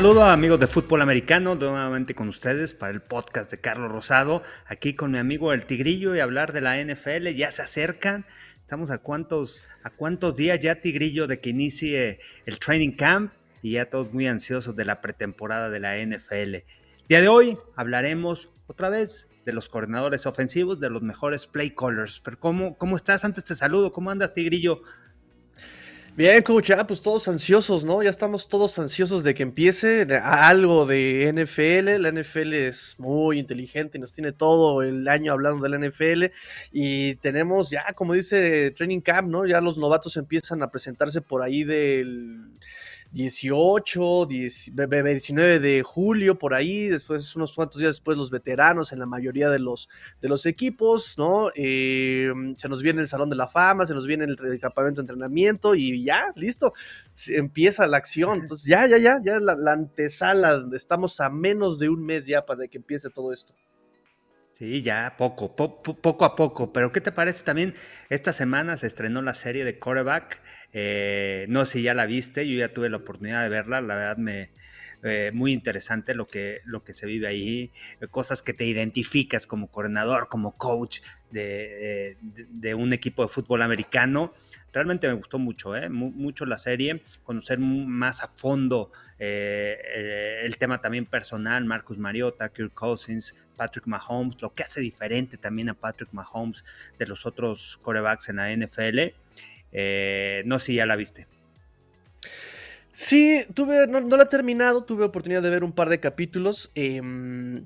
saludo a amigos de fútbol americano, nuevamente con ustedes para el podcast de Carlos Rosado, aquí con mi amigo El Tigrillo y hablar de la NFL, ya se acercan, estamos a cuántos, a cuántos días ya Tigrillo de que inicie el training camp y ya todos muy ansiosos de la pretemporada de la NFL. Día de hoy hablaremos otra vez de los coordinadores ofensivos, de los mejores play callers, pero ¿cómo, cómo estás? Antes te saludo, ¿cómo andas Tigrillo? Bien, coach, ah, pues todos ansiosos, ¿no? Ya estamos todos ansiosos de que empiece algo de NFL. La NFL es muy inteligente y nos tiene todo el año hablando de la NFL. Y tenemos ya, como dice Training Camp, ¿no? Ya los novatos empiezan a presentarse por ahí del 18, 19 de julio, por ahí, después, unos cuantos días después, los veteranos en la mayoría de los, de los equipos, ¿no? Eh, se nos viene el Salón de la Fama, se nos viene el, campamento de entrenamiento y ya, listo, empieza la acción. Entonces, ya, ya, ya, ya es la, la antesala, estamos a menos de un mes ya para que empiece todo esto. Sí, ya poco, poco a poco. Pero ¿qué te parece también? Esta semana se estrenó la serie de Coreback. Eh, no sé si ya la viste, yo ya tuve la oportunidad de verla. La verdad me, eh, muy interesante lo que, lo que se vive ahí, eh, cosas que te identificas como coordinador, como coach de, de, un equipo de fútbol americano. Realmente me gustó mucho, ¿eh? mucho la serie, conocer más a fondo el tema también personal, Marcus Mariota, Kirk Cousins, Patrick Mahomes, lo que hace diferente también a Patrick Mahomes de los otros corebacks en la NFL. No sé si ya la viste. Sí, tuve, no, la he terminado, tuve oportunidad de ver un par de capítulos. Em,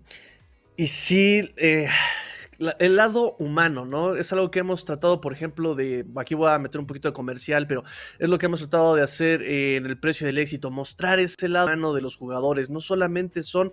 y sí, eh, el lado humano, ¿no? Es algo que hemos tratado, por ejemplo, de. Aquí voy a meter un poquito de comercial, pero es lo que hemos tratado de hacer en el precio del éxito, mostrar ese lado humano de los jugadores. No solamente son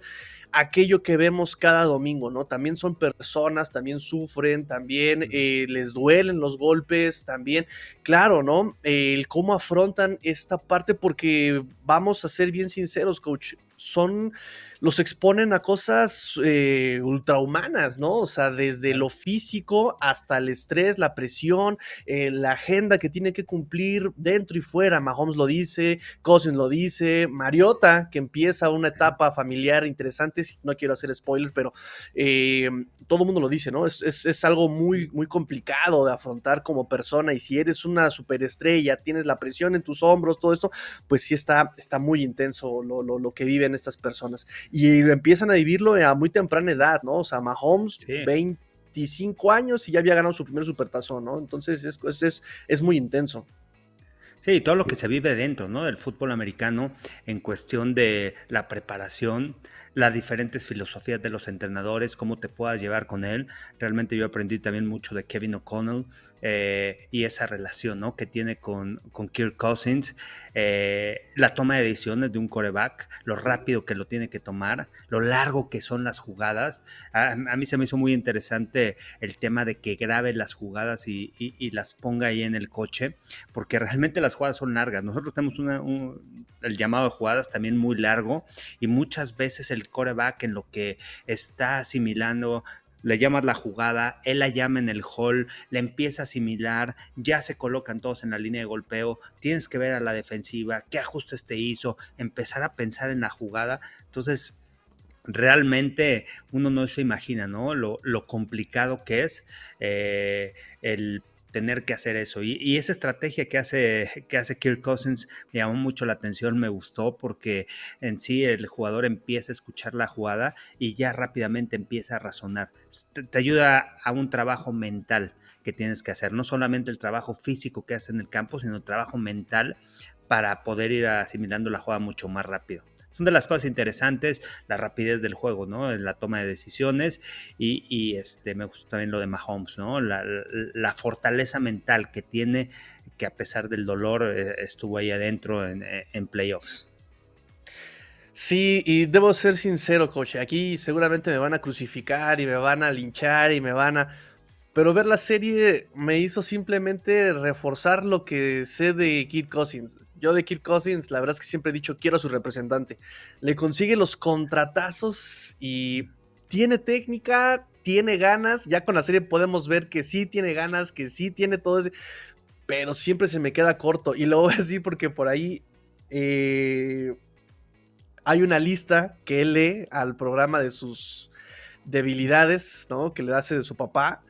aquello que vemos cada domingo, ¿no? También son personas, también sufren, también eh, les duelen los golpes, también, claro, ¿no? el cómo afrontan esta parte, porque vamos a ser bien sinceros, coach, son los exponen a cosas eh, ultrahumanas, ¿no? O sea, desde lo físico hasta el estrés, la presión, eh, la agenda que tiene que cumplir dentro y fuera. Mahomes lo dice, Cousins lo dice, Mariota, que empieza una etapa familiar interesante, no quiero hacer spoiler, pero eh, todo el mundo lo dice, ¿no? Es, es, algo muy, muy complicado de afrontar como persona y si eres una superestrella, tienes la presión en tus hombros, todo esto, pues sí está, está muy intenso lo, lo, lo que viven estas personas y empiezan a vivirlo a muy temprana edad, ¿no? O sea, Mahomes, 25 años y ya había ganado su primer supertazón, ¿no? Entonces es, es, es muy intenso. Sí, todo lo que se vive dentro ¿no? del fútbol americano en cuestión de la preparación, las diferentes filosofías de los entrenadores, cómo te puedas llevar con él. Realmente yo aprendí también mucho de Kevin O'Connell, eh, y esa relación ¿no? que tiene con, con Kirk Cousins, eh, la toma de decisiones de un coreback, lo rápido que lo tiene que tomar, lo largo que son las jugadas. A, mí se me hizo muy interesante el tema de que grabe las jugadas y, las ponga ahí en el coche, porque realmente las jugadas son largas. Nosotros tenemos el llamado de jugadas también muy largo y muchas veces el coreback en lo que está asimilando le llamas la jugada, él la llama en el hall, le empieza a asimilar, ya se colocan todos en la línea de golpeo, tienes que ver a la defensiva, qué ajustes te hizo, empezar a pensar en la jugada. Entonces, realmente uno no se imagina, ¿no? Lo, complicado que es eh, el tener que hacer eso. Y, esa estrategia que hace, que hace Kirk Cousins me llamó mucho la atención, me gustó porque en sí el jugador empieza a escuchar la jugada y ya rápidamente empieza a razonar. Te, ayuda a un trabajo mental que tienes que hacer, no solamente el trabajo físico que haces en el campo, sino el trabajo mental para poder ir asimilando la jugada mucho más rápido son de las cosas interesantes, la rapidez del juego, ¿no? La toma de decisiones y, este, me gusta también lo de Mahomes, ¿no? La, fortaleza mental que tiene, que a pesar del dolor eh, estuvo ahí adentro en, en playoffs. Sí, y debo ser sincero, coche. Aquí seguramente me van a crucificar y me van a linchar y me van a. Pero ver la serie me hizo simplemente reforzar lo que sé de Kid Cousins. Yo de Kirk Cousins, la verdad es que siempre he dicho, quiero a su representante. Le consigue los contratazos y tiene técnica, tiene ganas. Ya con la serie podemos ver que sí tiene ganas, que sí tiene todo ese... Pero siempre se me queda corto. Y lo voy a decir porque por ahí... Eh, hay una lista que él lee al programa de sus debilidades, ¿no? Que le hace de su papá.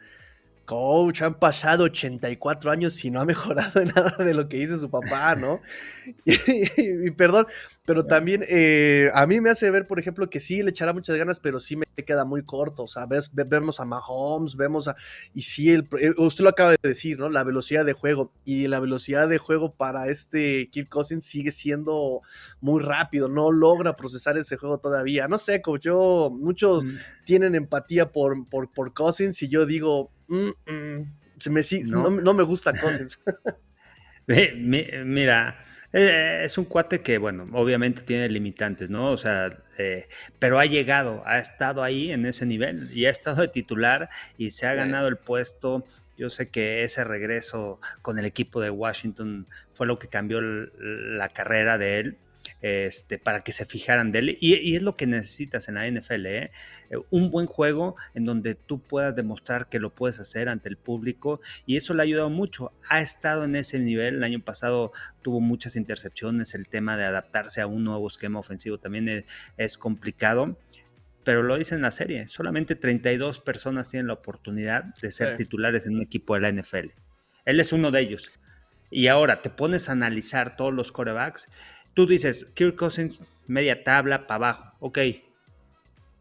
Coach, han pasado 84 años y no ha mejorado nada de lo que dice su papá, ¿no? y, perdón, pero también eh, a mí me hace ver, por ejemplo, que sí le echará muchas ganas, pero sí me queda muy corto. O sea, vemos a Mahomes, vemos a. Y sí, el, eh, usted lo acaba de decir, ¿no? La velocidad de juego. Y la velocidad de juego para este Kirk Cousins sigue siendo muy rápido. No logra procesar ese juego todavía. No sé, como yo, muchos mm. tienen empatía por, por, por Cousins y yo digo, mm, mm, me, no. No, me gusta Cousins. Mira eh, es un cuate que, bueno, obviamente tiene limitantes, ¿no? O sea, eh, pero ha llegado, ha estado ahí en ese nivel y ha estado de titular y se ha ganado el puesto. Yo sé que ese regreso con el equipo de Washington fue lo que cambió la carrera de él este, para que se fijaran de él. Y, es lo que necesitas en la NFL, ¿eh? un buen juego en donde tú puedas demostrar que lo puedes hacer ante el público y eso le ha ayudado mucho. Ha estado en ese nivel, el año pasado tuvo muchas intercepciones, el tema de adaptarse a un nuevo esquema ofensivo también es, complicado pero lo dice en la serie, solamente 32 personas tienen la oportunidad de ser titulares en un equipo de la NFL. Él es uno de ellos. Y ahora te pones a analizar todos los corebacks Tú dices, Kirk Cousins, media tabla para abajo. Ok.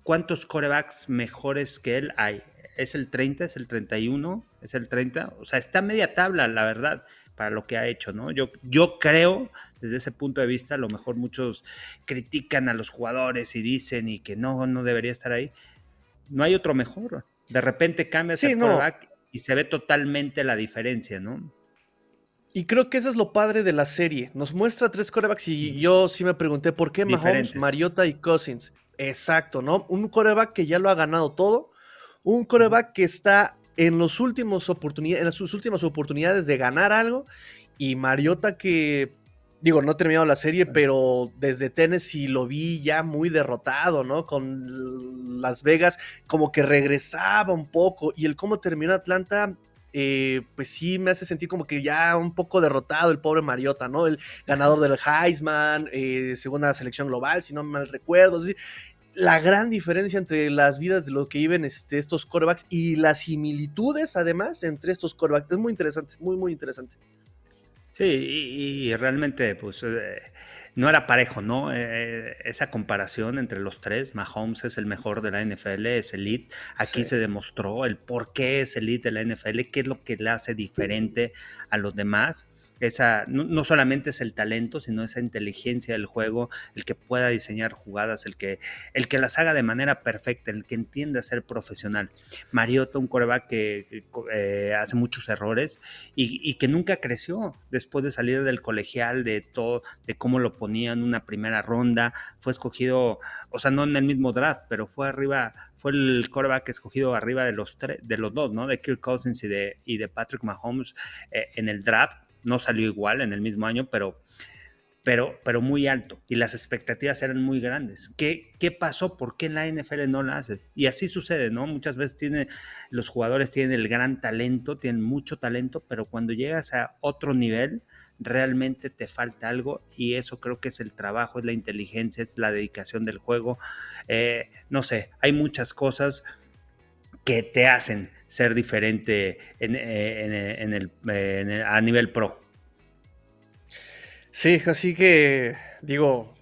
¿Cuántos corebacks mejores que él hay? ¿Es el 30? ¿Es el 31? ¿Es el 30? O sea, está media tabla, la verdad, para lo que ha hecho, ¿no? Yo, yo creo, desde ese punto de vista, a lo mejor muchos critican a los jugadores y dicen y que no, no debería estar ahí. No hay otro mejor. De repente cambia ese coreback y se ve totalmente la diferencia, ¿no? Y creo que eso es lo padre de la serie. Nos muestra tres corebacks y yo sí me pregunté por qué Mahomes, Mariota y Cousins. Exacto, ¿no? Un coreback que ya lo ha ganado todo. Un coreback que está en, los últimos oportunidades, en sus últimas oportunidades de ganar algo. Y Mariota que, digo, no he terminado la serie, pero desde Tennessee lo vi ya muy derrotado, ¿no? Con Las Vegas como que regresaba un poco. Y el cómo terminó Atlanta eh, pues sí me hace sentir como que ya un poco derrotado el pobre Mariota, ¿no? El ganador del Heisman, eh, segunda selección global, si no mal recuerdo. Es decir, la gran diferencia entre las vidas de los que viven este, estos corebacks y las similitudes, además, entre estos corebacks. Es muy interesante, muy, muy interesante. Sí, y, realmente, pues. Eh, no era parejo, ¿no? Eh, esa comparación entre los tres, Mahomes es el mejor de la NFL, es elite. Aquí se demostró el por qué es elite de la NFL, qué es lo que le hace diferente a los demás esa, no, solamente es el talento, sino esa inteligencia del juego, el que pueda diseñar jugadas, el que, el que las haga de manera perfecta, el que entienda ser profesional. Mariota, un coreback que eh, hace muchos errores y, que nunca creció después de salir del colegial, de todo, de cómo lo ponían una primera ronda, fue escogido, o sea, no en el mismo draft, pero fue arriba, fue el coreback escogido arriba de los, tres, de los dos, ¿no? De Kirk Cousins y de, y de Patrick Mahomes eh, en el draft no salió igual en el mismo año, pero, pero, pero muy alto y las expectativas eran muy grandes. ¿Qué, ¿Qué pasó? ¿Por qué la NFL no la haces? Y así sucede, ¿no? Muchas veces los jugadores tienen el gran talento, tienen mucho talento, pero cuando llegas a otro nivel, realmente te falta algo y eso creo que es el trabajo, es la inteligencia, es la dedicación del juego. Eh, no sé, hay muchas cosas que te hacen ser diferente en, eh, el, a nivel pro. Sí, así que digo,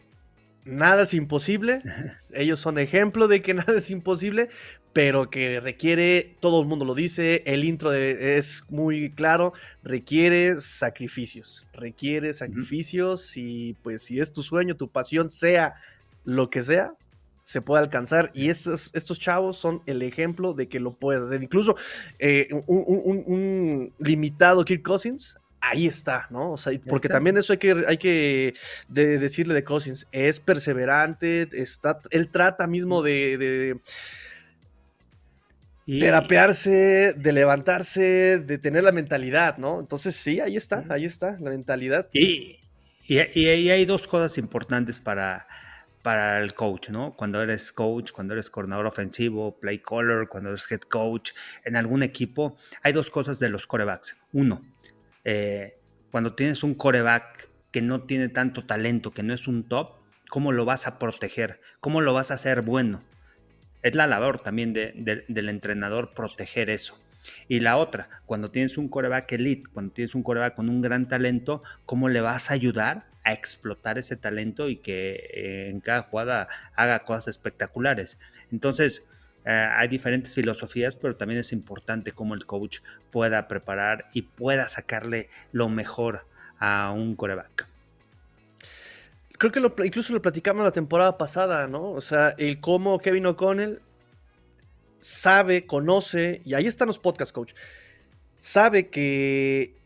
nada es imposible. Ellos son ejemplo de que nada es imposible, pero que requiere, todo el mundo lo dice, el intro es muy claro, requiere sacrificios, requiere sacrificios y pues si es tu sueño, tu pasión, sea lo que sea, se puede alcanzar y estos, estos chavos son el ejemplo de que lo puedes hacer. Incluso eh, un, limitado Kirk Cousins, ahí está, ¿no? O sea, porque también eso hay que, hay que decirle de Cousins, es perseverante, está, él trata mismo de, terapearse, de levantarse, de tener la mentalidad, ¿no? Entonces sí, ahí está, ahí está, la mentalidad. Y, y, y hay dos cosas importantes para para el coach, ¿no? Cuando eres coach, cuando eres coordinador ofensivo, play caller, cuando eres head coach en algún equipo, hay dos cosas de los corebacks. Uno, eh, cuando tienes un coreback que no tiene tanto talento, que no es un top, cómo lo vas a proteger, cómo lo vas a hacer bueno. Es la labor también del entrenador proteger eso. Y la otra, cuando tienes un coreback elite, cuando tienes un coreback con un gran talento, ¿cómo le vas a ayudar explotar ese talento y que eh, en cada jugada haga cosas espectaculares? Entonces, eh, hay diferentes filosofías, pero también es importante cómo el coach pueda preparar y pueda sacarle lo mejor a un coreback. Creo que lo, incluso lo platicamos la temporada pasada, ¿no? O sea, el cómo Kevin O'Connell sabe, conoce, y ahí están los podcast, coach, sabe que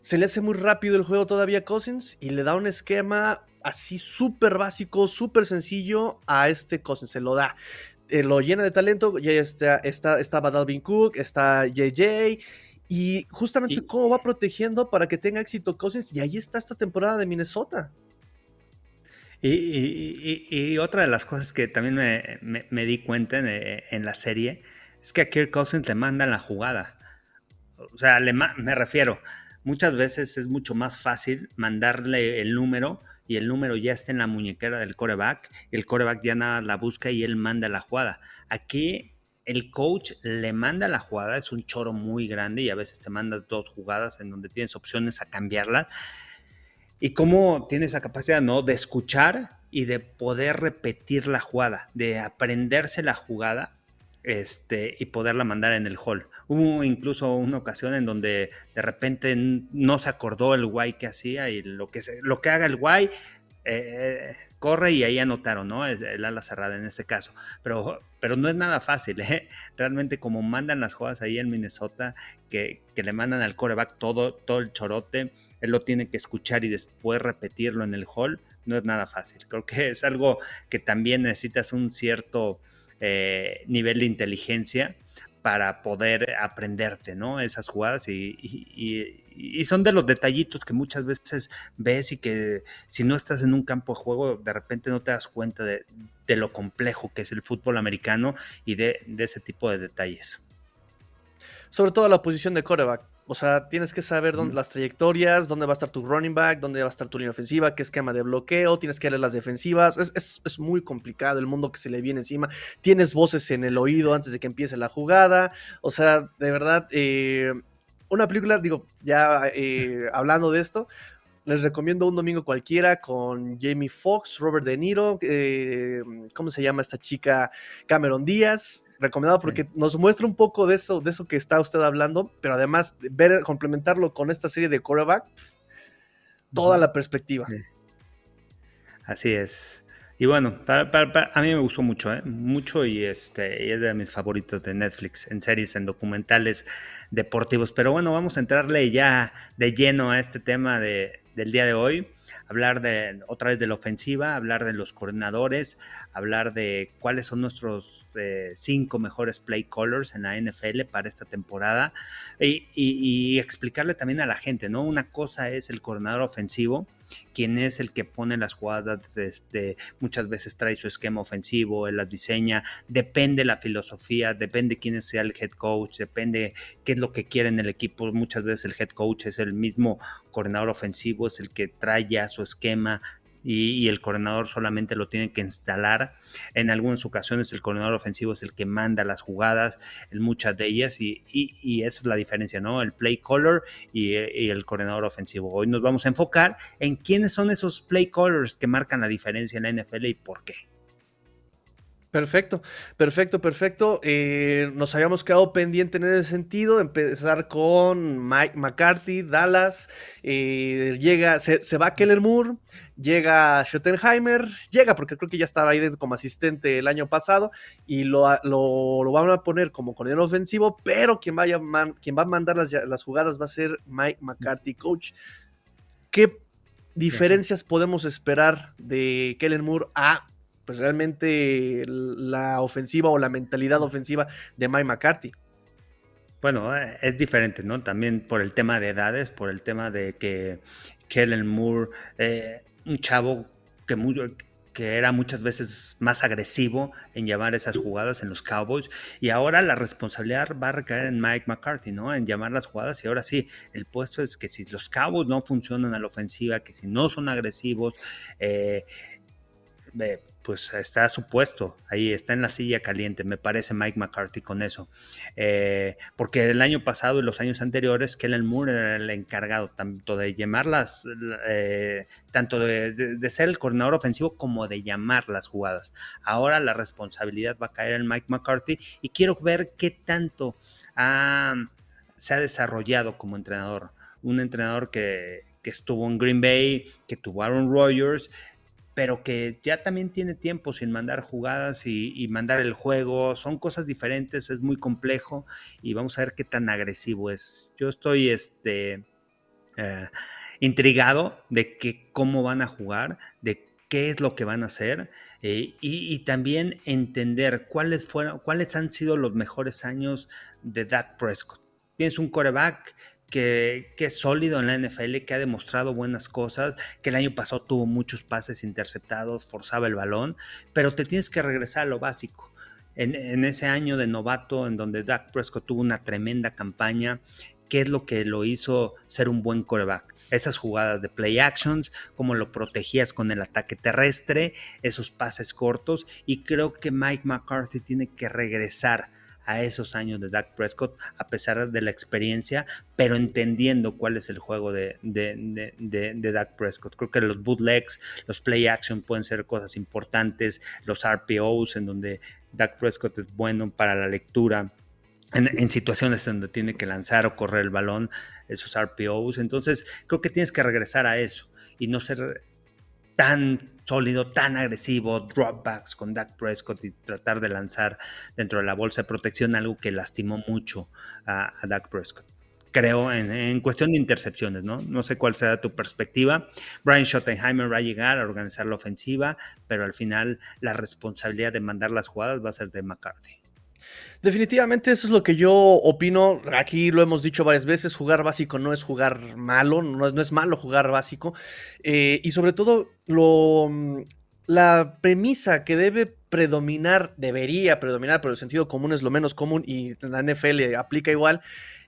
se le hace muy rápido el juego todavía a Cousins y le da un esquema así súper básico, súper sencillo a este Cousins, se lo da. Eh, lo llena de talento, ya está, está, estaba Dalvin Cook, está JJ, y justamente cómo va protegiendo para que tenga éxito Cousins, y ahí está esta temporada de Minnesota. Y, otra de las cosas que también me, di cuenta en, la serie es que a Kirk Cousins le mandan la jugada. O sea, me refiero, muchas veces es mucho más fácil mandarle el número y el número ya está en la muñequera del coreback, el coreback ya nada la busca y él manda la jugada. Aquí el coach le manda la jugada, es un choro muy grande y a veces te manda dos jugadas en donde tienes opciones a cambiarlas y cómo tiene esa capacidad, ¿no? De escuchar y de poder repetir la jugada, de aprenderse la jugada este, y poderla mandar en el hall. Hubo incluso una ocasión en donde de repente no se acordó el guay que hacía y lo que, lo que haga el guay eh, corre y ahí anotaron, ¿no? Es el ala cerrada en este caso. Pero, pero no es nada fácil, ¿eh? Realmente como mandan las jugadas ahí en Minnesota, que, que le mandan al coreback todo, todo el chorote, él lo tiene que escuchar y después repetirlo en el hall, no es nada fácil. Creo que es algo que también necesitas un cierto eh, nivel de inteligencia para poder aprenderte, ¿no? Esas jugadas y, son de los detallitos que muchas veces ves y que si no estás en un campo de juego, de repente no te das cuenta de, lo complejo que es el fútbol americano y de, de ese tipo de detalles. Sobre todo la posición de coreback o sea, tienes que saber dónde, las trayectorias, dónde va a estar tu running back, dónde va a estar tu línea ofensiva, qué esquema de bloqueo, tienes que leer las defensivas. Es, muy complicado el mundo que se le viene encima. Tienes voces en el oído antes de que empiece la jugada. O sea, de verdad, eh, una película, digo, ya eh, hablando de esto, les recomiendo un domingo cualquiera con Jamie Foxx, Robert De Niro, eh, ¿cómo se llama esta chica? Cameron Díaz recomendado porque nos muestra un poco de eso, de eso que está usted hablando, pero además ver, complementarlo con esta serie de quarterback, toda la perspectiva. Así es. Y bueno, a mí me gustó mucho, ¿eh? mucho y, este, es de mis favoritos de Netflix, en series, en documentales deportivos. Pero bueno, vamos a entrarle ya de lleno a este tema de, del día de hoy hablar de otra vez de la ofensiva, hablar de los coordinadores, hablar de cuáles son nuestros eh, cinco mejores play callers en la NFL para esta temporada y, explicarle también a la gente, ¿no? Una cosa es el coordinador ofensivo, quien es el que pone las jugadas, este, muchas veces trae su esquema ofensivo, él las diseña, depende la filosofía, depende quién sea el head coach, depende qué es lo que quiere en el equipo, muchas veces el head coach es el mismo coordinador ofensivo, es el que trae ya su esquema, y, el coordinador solamente lo tiene que instalar. En algunas ocasiones el coordinador ofensivo es el que manda las jugadas en muchas de ellas y, esa es la diferencia, ¿no? El play caller y, el coordinador ofensivo. Hoy nos vamos a enfocar en quiénes son esos play callers que marcan la diferencia en la NFL y por qué. Perfecto, perfecto, perfecto. Eh, nos habíamos quedado pendiente en ese sentido, empezar con Mike McCarthy, Dallas, eh, llega, se, va Keller Moore, llega Schottenheimer, llega porque creo que ya estaba ahí como asistente el año pasado y lo, lo, van a poner como coordinador ofensivo, pero quien, vaya quien va a mandar las, las jugadas va a ser Mike McCarthy, coach. ¿Qué diferencias podemos esperar de Kellen Moore a pues realmente la ofensiva o la mentalidad ofensiva de Mike McCarthy. Bueno, eh, es diferente, ¿no? También por el tema de edades, por el tema de que Kellen Moore, eh, un chavo que, que era muchas veces más agresivo en llamar esas jugadas en los Cowboys, y ahora la responsabilidad va a recaer en Mike McCarthy, ¿no? En llamar las jugadas, y ahora sí, el puesto es que si los Cowboys no funcionan a la ofensiva, que si no son agresivos, eh, pues está supuesto, ahí está en la silla caliente, me parece Mike McCarthy con eso. Eh, porque el año pasado y los años anteriores, Kellen Moore era el encargado tanto de llamarlas, eh, tanto de, ser el coordinador ofensivo como de llamar las jugadas. Ahora la responsabilidad va a caer en Mike McCarthy y quiero ver qué tanto se ha desarrollado como entrenador. Un entrenador que, que estuvo en Green Bay, que tuvo Aaron Rodgers, pero que ya también tiene tiempo sin mandar jugadas y, mandar el juego. Son cosas diferentes, es muy complejo y vamos a ver qué tan agresivo es. Yo estoy este, eh, intrigado de que, cómo van a jugar, de qué es lo que van a hacer eh, y, también entender cuáles, fueron, cuáles han sido los mejores años de Dak Prescott. Pienso un coreback que, es sólido en la NFL, que ha demostrado buenas cosas, que el año pasado tuvo muchos pases interceptados, forzaba el balón, pero te tienes que regresar a lo básico. En, ese año de novato, en donde Dak Prescott tuvo una tremenda campaña, ¿qué es lo que lo hizo ser un buen coreback? Esas jugadas de play actions, cómo lo protegías con el ataque terrestre, esos pases cortos, y creo que Mike McCarthy tiene que regresar a esos años de Dak Prescott, a pesar de la experiencia, pero entendiendo cuál es el juego de, de, de, Dak Prescott. Creo que los bootlegs, los play action pueden ser cosas importantes, los RPOs, en donde Dak Prescott es bueno para la lectura. En, en, situaciones donde tiene que lanzar o correr el balón, esos RPOs. Entonces, creo que tienes que regresar a eso y no ser tan sólido, tan agresivo, dropbacks con Dak Prescott y tratar de lanzar dentro de la bolsa de protección, algo que lastimó mucho a, Dak Prescott. Creo en, cuestión de intercepciones, ¿no? No sé cuál sea tu perspectiva. Brian Schottenheimer va a llegar a organizar la ofensiva, pero al final la responsabilidad de mandar las jugadas va a ser de McCarthy. Definitivamente eso es lo que yo opino. Aquí lo hemos dicho varias veces, jugar básico no es jugar malo, no es, no es malo jugar básico. Eh, y sobre todo mm, la premisa que debe predominar, debería predominar, pero el sentido común es lo menos común y la NFL aplica igual,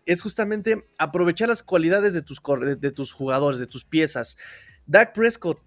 es justamente aprovechar las cualidades de tus, de tus jugadores, de tus piezas. Dak Prescott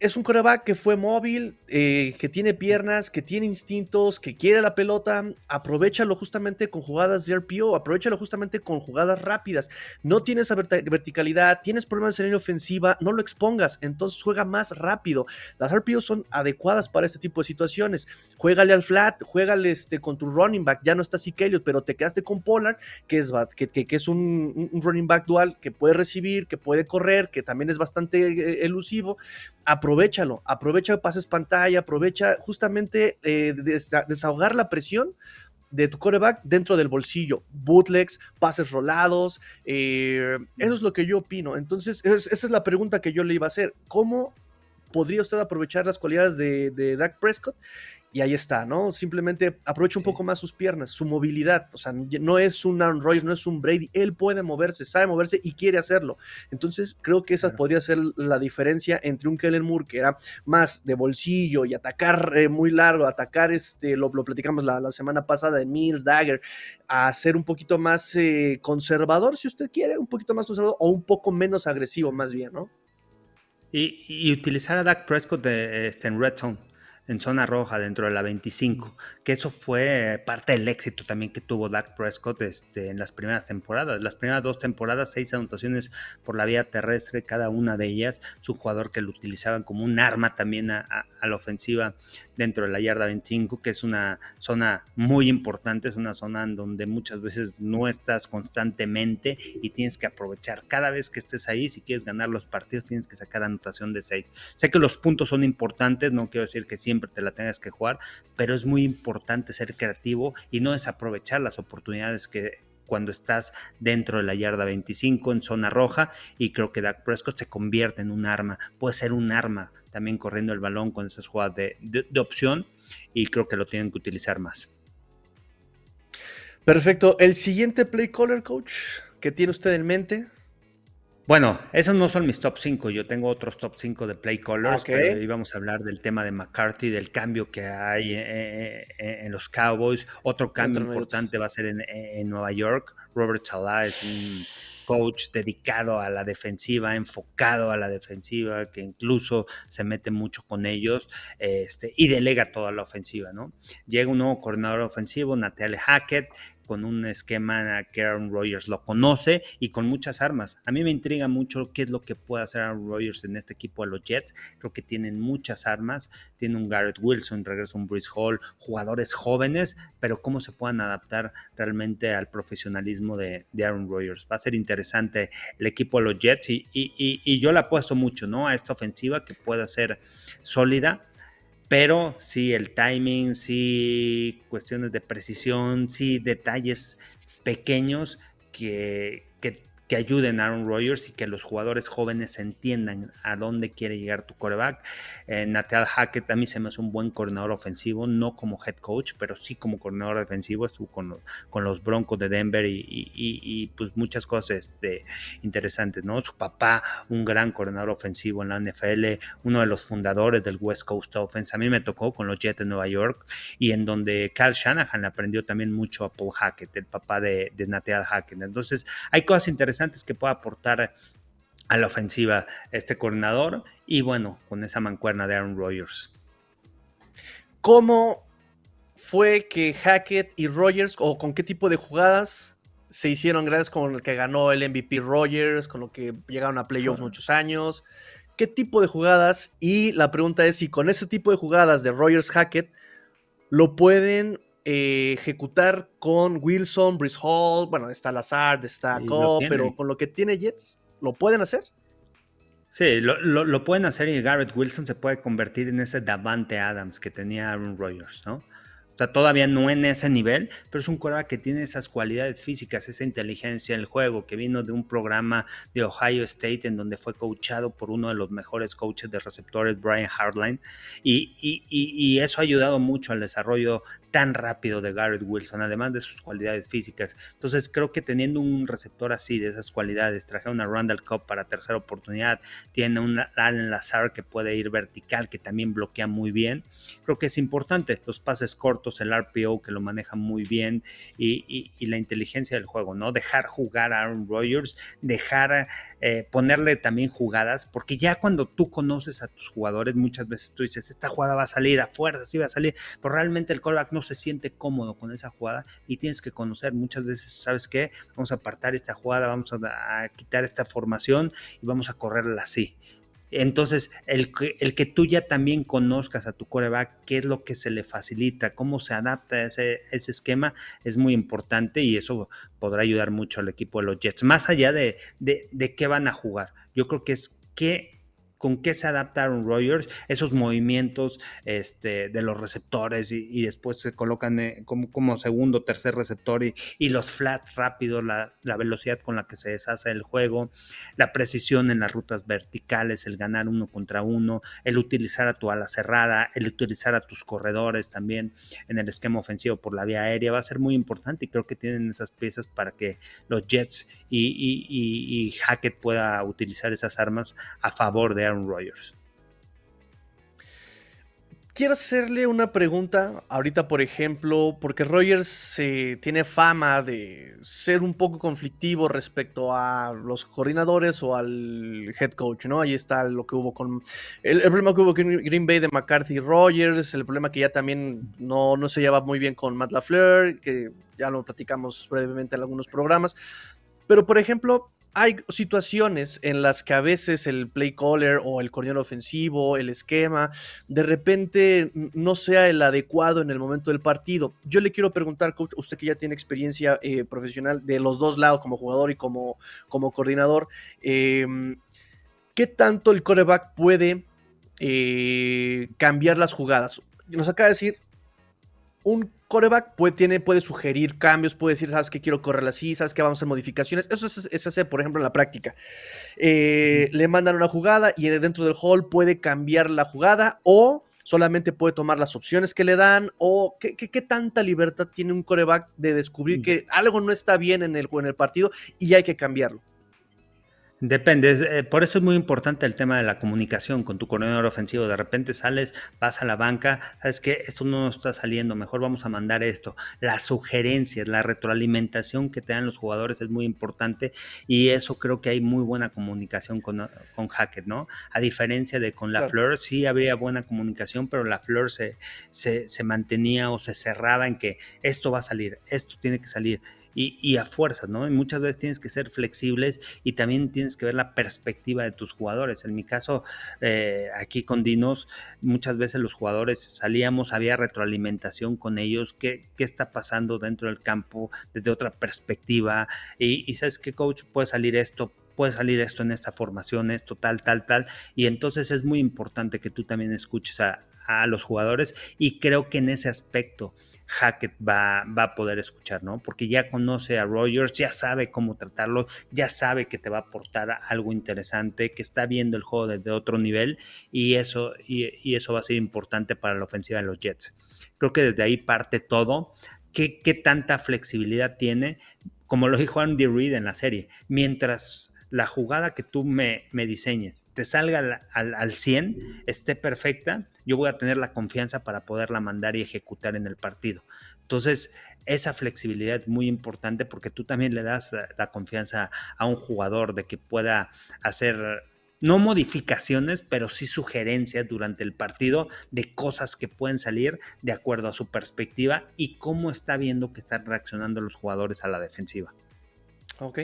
es un coreback que fue móvil, eh, que tiene piernas, que tiene instintos, que quiere la pelota. Aprovechalo justamente con jugadas de RPO, aprovechalo justamente con jugadas rápidas. No tienes verticalidad, tienes problemas en línea ofensiva, no lo expongas, entonces juega más rápido. Las RPO son adecuadas para este tipo de situaciones. Juégale al flat, juégale este, con tu running back. Ya no está Elliott, pero te quedaste con Pollard, que es, que, es un, running back dual que puede recibir, que puede correr, que también es bastante eh, elusivo aprovechalo, aprovecha pases pantalla, aprovecha justamente eh, desahogar la presión de tu coreback dentro del bolsillo, bootlegs, pases rolados, eh, eso es lo que yo opino. Entonces, esa es la pregunta que yo le iba a hacer. ¿Cómo podría usted aprovechar las cualidades de, de Dak Prescott y ahí está, ¿no? Simplemente aprovecha un poco más sus piernas, su movilidad. O sea, no es un Aaron Rodgers, no es un Brady. Él puede moverse, sabe moverse y quiere hacerlo. Entonces, creo que esa podría ser la diferencia entre un Kellen Moore que era más de bolsillo y atacar eh, muy largo, atacar, este, lo, lo platicamos la, semana pasada de Mills, Dagger, a ser un poquito más eh, conservador, si usted quiere, un poquito más conservador o un poco menos agresivo, más bien, ¿no? Y, utilizar a Dak Prescott de, este, en Red Zone en zona roja dentro de la 25, que eso fue parte del éxito también que tuvo Dak Prescott este, en las primeras temporadas. Las primeras dos temporadas, seis anotaciones por la vía terrestre, cada una de ellas, su jugador que lo utilizaban como un arma también a, la ofensiva dentro de la yarda 25, que es una zona muy importante, es una zona en donde muchas veces no estás constantemente y tienes que aprovechar cada vez que estés ahí, si quieres ganar los partidos, tienes que sacar anotación de seis. Sé que los puntos son importantes, no quiero decir que siempre te la tengas que jugar, pero es muy importante ser creativo y no desaprovechar las oportunidades que cuando estás dentro de la yarda 25 en zona roja y creo que Dak Prescott se convierte en un arma, puede ser un arma también corriendo el balón con esas jugadas de, de opción y creo que lo tienen que utilizar más. Perfecto. El siguiente play caller coach que tiene usted en mente. Bueno, esos no son mis top 5. Yo tengo otros top 5 de play callers, pero íbamos a hablar del tema de McCarthy, del cambio que hay eh, eh, eh, en, los Cowboys. Otro cambio importante va a ser en, Nueva York. Robert Salah es un coach dedicado a la defensiva, enfocado a la defensiva, que incluso se mete mucho con ellos este, y delega toda la ofensiva, ¿no? Llega un nuevo coordinador ofensivo, Natalie Hackett, con un esquema que Aaron Rodgers lo conoce y con muchas armas. A mí me intriga mucho qué es lo que puede hacer Aaron Rodgers en este equipo de los Jets. Creo que tienen muchas armas. Tiene un Garrett Wilson, regresa un Bruce Hall, jugadores jóvenes, pero cómo se puedan adaptar realmente al profesionalismo de, Aaron Rodgers. Va a ser interesante el equipo de los Jets y, y yo le apuesto mucho ¿no? a esta ofensiva que pueda ser sólida pero sí, el timing, sí, cuestiones de precisión, sí, detalles pequeños que, que ayuden a Aaron Rodgers y que los jugadores jóvenes entiendan a dónde quiere llegar tu coreback. Eh, Natal Hackett a mí se me hace un buen coordinador ofensivo, no como head coach, pero sí como coordinador defensivo. Estuvo con, con los Broncos de Denver y, pues muchas cosas este, interesantes, ¿no? Su papá, un gran coordinador ofensivo en la NFL, uno de los fundadores del West Coast Offense. A mí me tocó con los Jets de Nueva York y en donde Cal Shanahan aprendió también mucho a Paul Hackett, el papá de, de Natal Hackett. Entonces, hay cosas interesantes que pueda aportar a la ofensiva este coordinador y bueno, con esa mancuerna de Aaron Rodgers. ¿Cómo fue que Hackett y Rodgers o con qué tipo de jugadas se hicieron grandes con el que ganó el MVP Rodgers, con lo que llegaron a playoffs muchos años? ¿Qué tipo de jugadas? Y la pregunta es si con ese tipo de jugadas de Rodgers Hackett lo pueden eh, ejecutar con Wilson, Brice Hall, bueno, está Lazard, está Cobb, pero con lo que tiene Jets, ¿lo pueden hacer? Sí, lo, pueden hacer y Garrett Wilson se puede convertir en ese Davante Adams que tenía Aaron Rodgers, ¿no? O sea, todavía no en ese nivel, pero es un coreback que tiene esas cualidades físicas, esa inteligencia en el juego, que vino de un programa de Ohio State en donde fue coachado por uno de los mejores coaches de receptores, Brian Hardline, y, y, y eso ha ayudado mucho al desarrollo tan rápido de Garrett Wilson, además de sus cualidades físicas. Entonces creo que teniendo un receptor así, de esas cualidades, traje una Randall Cup para tercera oportunidad, tiene un Allen Lazar que puede ir vertical, que también bloquea muy bien. Creo que es importante los pases cortos, el RPO que lo maneja muy bien y, la inteligencia del juego, ¿no? Dejar jugar a Aaron Rodgers, dejar eh, ponerle también jugadas, porque ya cuando tú conoces a tus jugadores, muchas veces tú dices, esta jugada va a salir a fuerza, sí va a salir, pero realmente el callback no se siente cómodo con esa jugada y tienes que conocer muchas veces, ¿sabes qué? Vamos a apartar esta jugada, vamos a, quitar esta formación y vamos a correrla así. Entonces, el que, el que tú ya también conozcas a tu coreback, qué es lo que se le facilita, cómo se adapta a ese, esquema, es muy importante y eso podrá ayudar mucho al equipo de los Jets. Más allá de, de, de qué van a jugar, yo creo que es qué con qué se adaptaron Rogers, esos movimientos este, de los receptores y, después se colocan eh, como, como, segundo, tercer receptor y, los flat rápidos, la, velocidad con la que se deshace el juego, la precisión en las rutas verticales, el ganar uno contra uno, el utilizar a tu ala cerrada, el utilizar a tus corredores también en el esquema ofensivo por la vía aérea va a ser muy importante y creo que tienen esas piezas para que los Jets y, y Hackett pueda utilizar esas armas a favor de Aaron. Quiero hacerle una pregunta ahorita, por ejemplo, porque Rogers tiene fama de ser un poco conflictivo respecto a los coordinadores o al head coach, ¿no? Ahí está lo que hubo con el, problema que hubo con Green Bay de McCarthy Rogers, el problema que ya también no, no se lleva muy bien con Matt LaFleur, que ya lo platicamos brevemente en algunos programas. Pero, por ejemplo, hay situaciones en las que a veces el play caller o el coordinador ofensivo, el esquema, de repente no sea el adecuado en el momento del partido. Yo le quiero preguntar, coach, usted que ya tiene experiencia eh, profesional de los dos lados, como jugador y como, como coordinador, em, ¿qué tanto el coreback puede eh, cambiar las jugadas? Nos acaba de decir, un coreback puede, tiene, puede sugerir cambios, puede decir, sabes que quiero correr así, sabes que vamos a hacer modificaciones. Eso es, hacer, por ejemplo, en la práctica. Eh, le mandan una jugada y dentro del hall puede cambiar la jugada o solamente puede tomar las opciones que le dan o qué, tanta libertad tiene un coreback de descubrir que algo no está bien en el, en el partido y hay que cambiarlo. Depende, eh, por eso es muy importante el tema de la comunicación con tu coordinador ofensivo. De repente sales, vas a la banca, sabes que esto no está saliendo, mejor vamos a mandar esto. Las sugerencias, la retroalimentación que te dan los jugadores es muy importante y eso creo que hay muy buena comunicación con, con Hackett, ¿no? A diferencia de con la Flor, sí había buena comunicación, pero la Flor se, se, se mantenía o se cerraba en que esto va a salir, esto tiene que salir y, a fuerzas, ¿no? Y muchas veces tienes que ser flexibles y también tienes que ver la perspectiva de tus jugadores. En mi caso, eh, aquí con Dinos, muchas veces los jugadores salíamos, había retroalimentación con ellos, qué, qué está pasando dentro del campo desde otra perspectiva. Y, sabes qué, coach, puede salir esto, puede salir esto en esta formación, esto, tal, tal, tal. Y entonces es muy importante que tú también escuches a los jugadores y creo que en ese aspecto Hackett va, va, a poder escuchar, ¿no? Porque ya conoce a Rogers, ya sabe cómo tratarlo, ya sabe que te va a aportar algo interesante, que está viendo el juego desde otro nivel y eso, y, eso va a ser importante para la ofensiva de los Jets. Creo que desde ahí parte todo. ¿Qué, qué tanta flexibilidad tiene? Como lo dijo Andy Reid en la serie, mientras la jugada que tú me, me diseñes te salga al, al, 100, esté perfecta, yo voy a tener la confianza para poderla mandar y ejecutar en el partido. Entonces, esa flexibilidad es muy importante porque tú también le das la confianza a un jugador de que pueda hacer no modificaciones, pero sí sugerencias durante el partido de cosas que pueden salir de acuerdo a su perspectiva y cómo está viendo que están reaccionando los jugadores a la defensiva. Ok.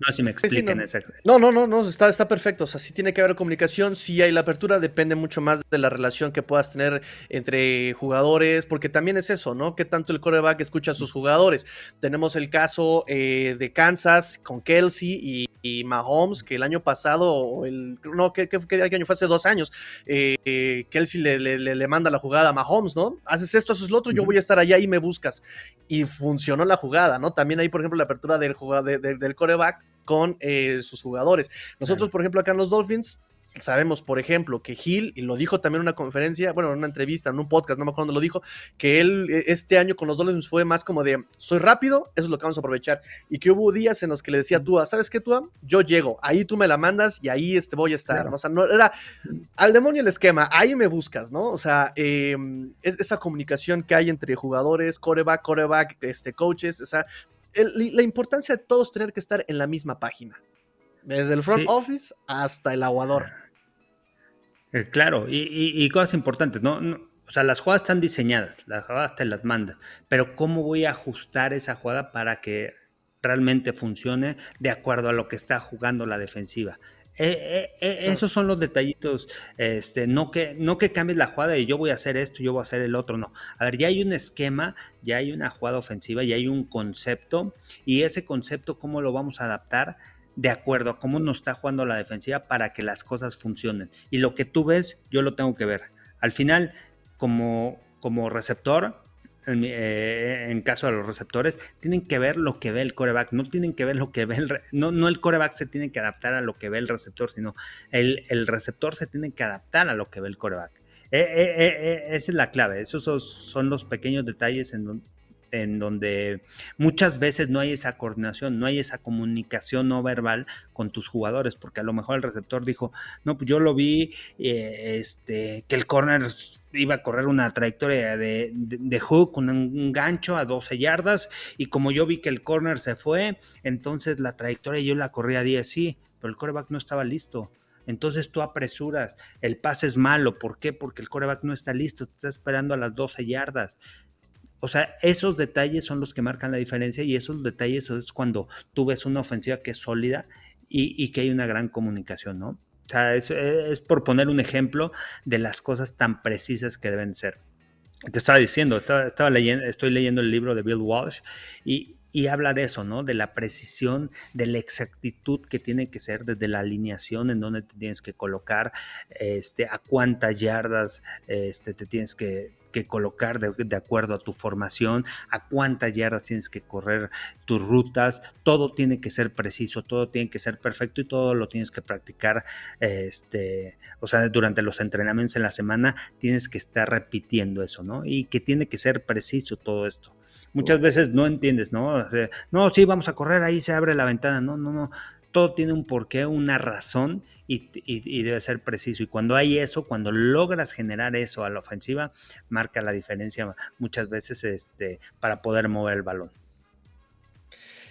No sé si me expliquen no. ese. No, no, no, no, está, está perfecto. O sea, sí tiene que haber comunicación, sí hay la apertura, depende mucho más de la relación que puedas tener entre jugadores, porque también es eso, ¿no? Que tanto el coreback escucha a sus jugadores. Tenemos el caso eh, de Kansas con Kelsey y, Mahomes, que el año pasado, o el, no, ¿qué, año fue? Hace dos años, eh, Kelsey le, le, manda la jugada a Mahomes, ¿no? Haces esto, haces lo otro, yo voy a estar allá y me buscas. Y funcionó la jugada, ¿no? También hay, por ejemplo, la apertura del, de, del coreback con eh, sus jugadores. Nosotros, por ejemplo, acá en los Dolphins, sabemos, por ejemplo, que Gil, y lo dijo también en una conferencia, bueno, en una entrevista, en un podcast, no me acuerdo dónde lo dijo, que él e, este año con los Dolphins fue más como de, soy rápido, eso es lo que vamos a aprovechar. Y que hubo días en los que le decía tú, ¿sabes qué, tú? Yo llego, ahí tú me la mandas y ahí este, voy a estar. O sea, no era al demonio el esquema, ahí me buscas, ¿no? O sea, em, es esa comunicación que hay entre jugadores, coreback, coreback, este, coaches, o sea, la importancia de todos tener que estar en la misma página. Desde el front office hasta el aguador. Eh, claro, y, cosas importantes, ¿no? O sea, las jugadas están diseñadas, las jugadas te las manda, pero ¿cómo voy a ajustar esa jugada para que realmente funcione de acuerdo a lo que está jugando la defensiva? Eh, eh, esos son los detallitos, este, no que, no que cambies la jugada y yo voy a hacer esto, yo voy a hacer el otro, no. A ver, ya hay un esquema, ya hay una jugada ofensiva, ya hay un concepto y ese concepto, ¿cómo lo vamos a adaptar? de acuerdo a cómo nos está jugando la defensiva para que las cosas funcionen. Y lo que tú ves, yo lo tengo que ver. Al final, como, como receptor, eh, en, caso de los receptores, tienen que ver lo que ve el coreback, no tienen que ver lo que ve el... No, no el coreback se tiene que adaptar a lo que ve el receptor, sino el, el receptor se tiene que adaptar a lo que ve el coreback. Eh, eh, esa es la clave, esos son los pequeños detalles en, en donde muchas veces no hay esa coordinación, no hay esa comunicación no verbal con tus jugadores, porque a lo mejor el receptor dijo, no, pues yo lo vi, este, que el corner iba a correr una trayectoria de, de, hook un gancho a 12 yardas y como yo vi que el corner se fue, entonces la trayectoria yo la corrí a 10, sí, pero el coreback no estaba listo. Entonces tú apresuras, el pase es malo, ¿por qué? Porque el coreback no está listo, está esperando a las 12 yardas. O sea, esos detalles son los que marcan la diferencia y esos detalles es cuando tú ves una ofensiva que es sólida y, y que hay una gran comunicación, ¿no? O sea, es, por poner un ejemplo de las cosas tan precisas que deben ser. Te estaba diciendo, estaba, leyendo, estoy leyendo el libro de Bill Walsh y, y habla de eso, ¿no? De la precisión, de la exactitud que tiene que ser desde la alineación en donde te tienes que colocar, este, a cuántas yardas este, te tienes que, que colocar de, acuerdo a tu formación, a cuántas yardas tienes que correr tus rutas, todo tiene que ser preciso, todo tiene que ser perfecto y todo lo tienes que practicar, este, o sea, durante los entrenamientos en la semana tienes que estar repitiendo eso, ¿no? Y que tiene que ser preciso todo esto. Muchas veces no entiendes, ¿no? no, sí, vamos a correr, ahí se abre la ventana, no, no, no todo tiene un porqué, una razón y, debe ser preciso. Y cuando hay eso, cuando logras generar eso a la ofensiva, marca la diferencia muchas veces este, para poder mover el balón.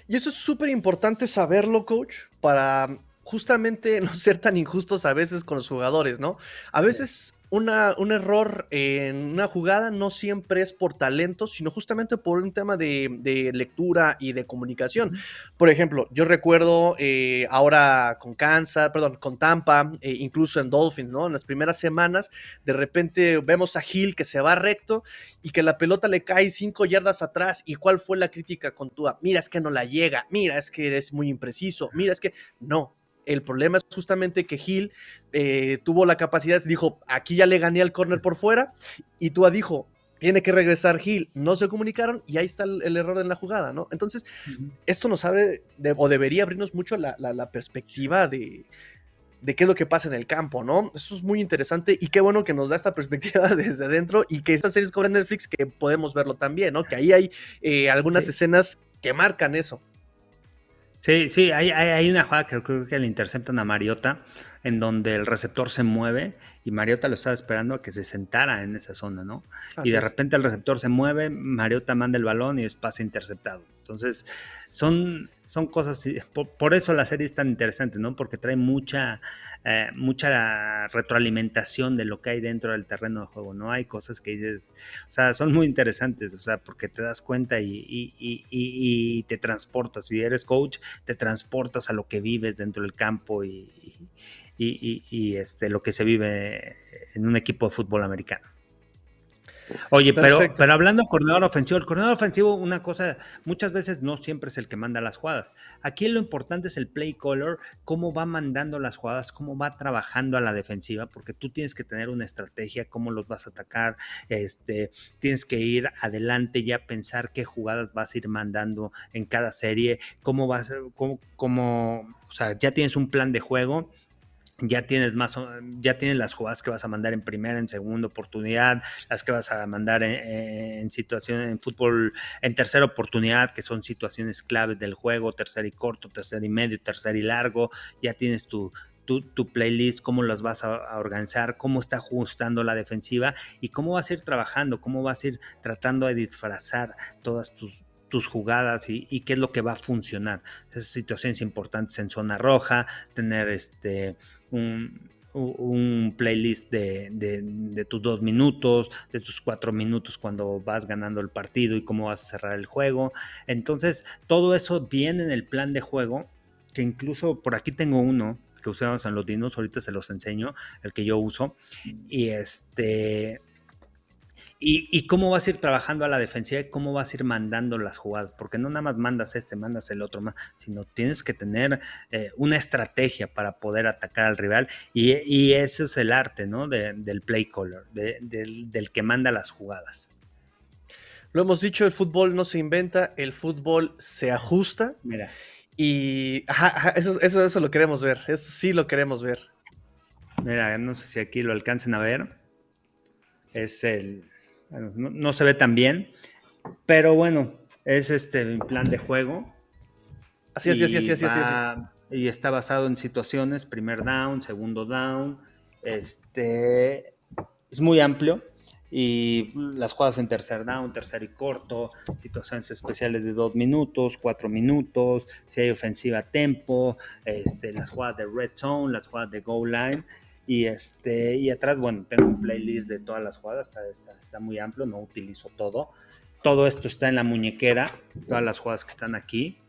Y eso es súper importante saberlo, coach, para justamente no ser tan injustos a veces con los jugadores, ¿no? A veces un error en una jugada no siempre es por talento, sino justamente por un tema de, lectura y de comunicación. Por ejemplo, yo recuerdo eh, ahora con Kansas, perdón, con Tampa, eh, incluso en Dolphins, ¿no? En las primeras semanas, de repente vemos a Hill que se va recto y que la pelota le cae cinco yardas atrás. ¿Y cuál fue la crítica con Tua? Mira, es que no la llega, mira, es que eres muy impreciso, mira, es que no, el problema es justamente que Hill eh, tuvo la capacidad, dijo, aquí ya le gané al corner por fuera, y Tua dijo, tiene que regresar Hill, no se comunicaron y ahí está el, error en la jugada, ¿no? Entonces, esto nos abre, o debería abrirnos mucho la, perspectiva de, de, qué es lo que pasa en el campo, ¿no? Eso es muy interesante y qué bueno que nos da esta perspectiva desde adentro y que estas series cobran Netflix que podemos verlo también, ¿no? Que ahí hay eh, algunas escenas que marcan eso. Sí, sí, hay, hay, una jugada que creo que le interceptan a Mariota, en donde el receptor se mueve y Mariota lo estaba esperando a que se sentara en esa zona, ¿no? y de repente el receptor se mueve, Mariota manda el balón y es pase interceptado. Entonces, son, son cosas, por, eso la serie es tan interesante, ¿no? Porque trae mucha, eh, mucha retroalimentación de lo que hay dentro del terreno de juego, ¿no? Hay cosas que dices, o sea, son muy interesantes, o sea, porque te das cuenta y, te transportas. Si eres coach, te transportas a lo que vives dentro del campo y, y este, lo que se vive en un equipo de fútbol americano. Oye, pero, pero hablando de coordinador ofensivo, el coordinador ofensivo, una cosa, muchas veces no siempre es el que manda las jugadas. Aquí lo importante es el play caller, cómo va mandando las jugadas, cómo va trabajando a la defensiva, porque tú tienes que tener una estrategia, cómo los vas a atacar, este, tienes que ir adelante ya pensar qué jugadas vas a ir mandando en cada serie, cómo vas, cómo, cómo o sea, ya tienes un plan de juego ya tienes más, ya tienes las jugadas que vas a mandar en primera, en segunda oportunidad, las que vas a mandar en, situaciones en fútbol en tercera oportunidad, que son situaciones claves del juego, tercer y corto, tercer y medio, tercer y largo, ya tienes tu, tu, playlist, cómo las vas a, organizar, cómo está ajustando la defensiva y cómo vas a ir trabajando, cómo vas a ir tratando de disfrazar todas tus, tus jugadas y, qué es lo que va a funcionar. Esas situaciones importantes en zona roja, tener este un, playlist de, tus dos minutos, de tus cuatro minutos cuando vas ganando el partido y cómo vas a cerrar el juego. Entonces, todo eso viene en el plan de juego, que incluso por aquí tengo uno que usamos en los dinos, ahorita se los enseño, el que yo uso. Y este, y, cómo vas a ir trabajando a la defensiva y cómo vas a ir mandando las jugadas, porque no nada más mandas este, mandas el otro más, sino tienes que tener eh, una estrategia para poder atacar al rival y, y eso es el arte, ¿no? del play caller, del, que manda las jugadas. Lo hemos dicho, el fútbol no se inventa, el fútbol se ajusta. Mira. Y eso, eso, eso lo queremos ver, eso sí lo queremos ver. Mira, no sé si aquí lo alcancen a ver. Es el, no, se ve tan bien, pero bueno, es este plan de juego. Así, así, así, así, así, Y está basado en situaciones, primer down, segundo down, este, es muy amplio y las jugadas en tercer down, tercer y corto, situaciones especiales de dos minutos, cuatro minutos, si hay ofensiva a tempo, este, las jugadas de red zone, las jugadas de goal line y, este, y atrás, bueno, tengo un playlist de todas las jugadas, está, está, muy amplio, no utilizo todo. Todo esto está en la muñequera, todas las jugadas que están aquí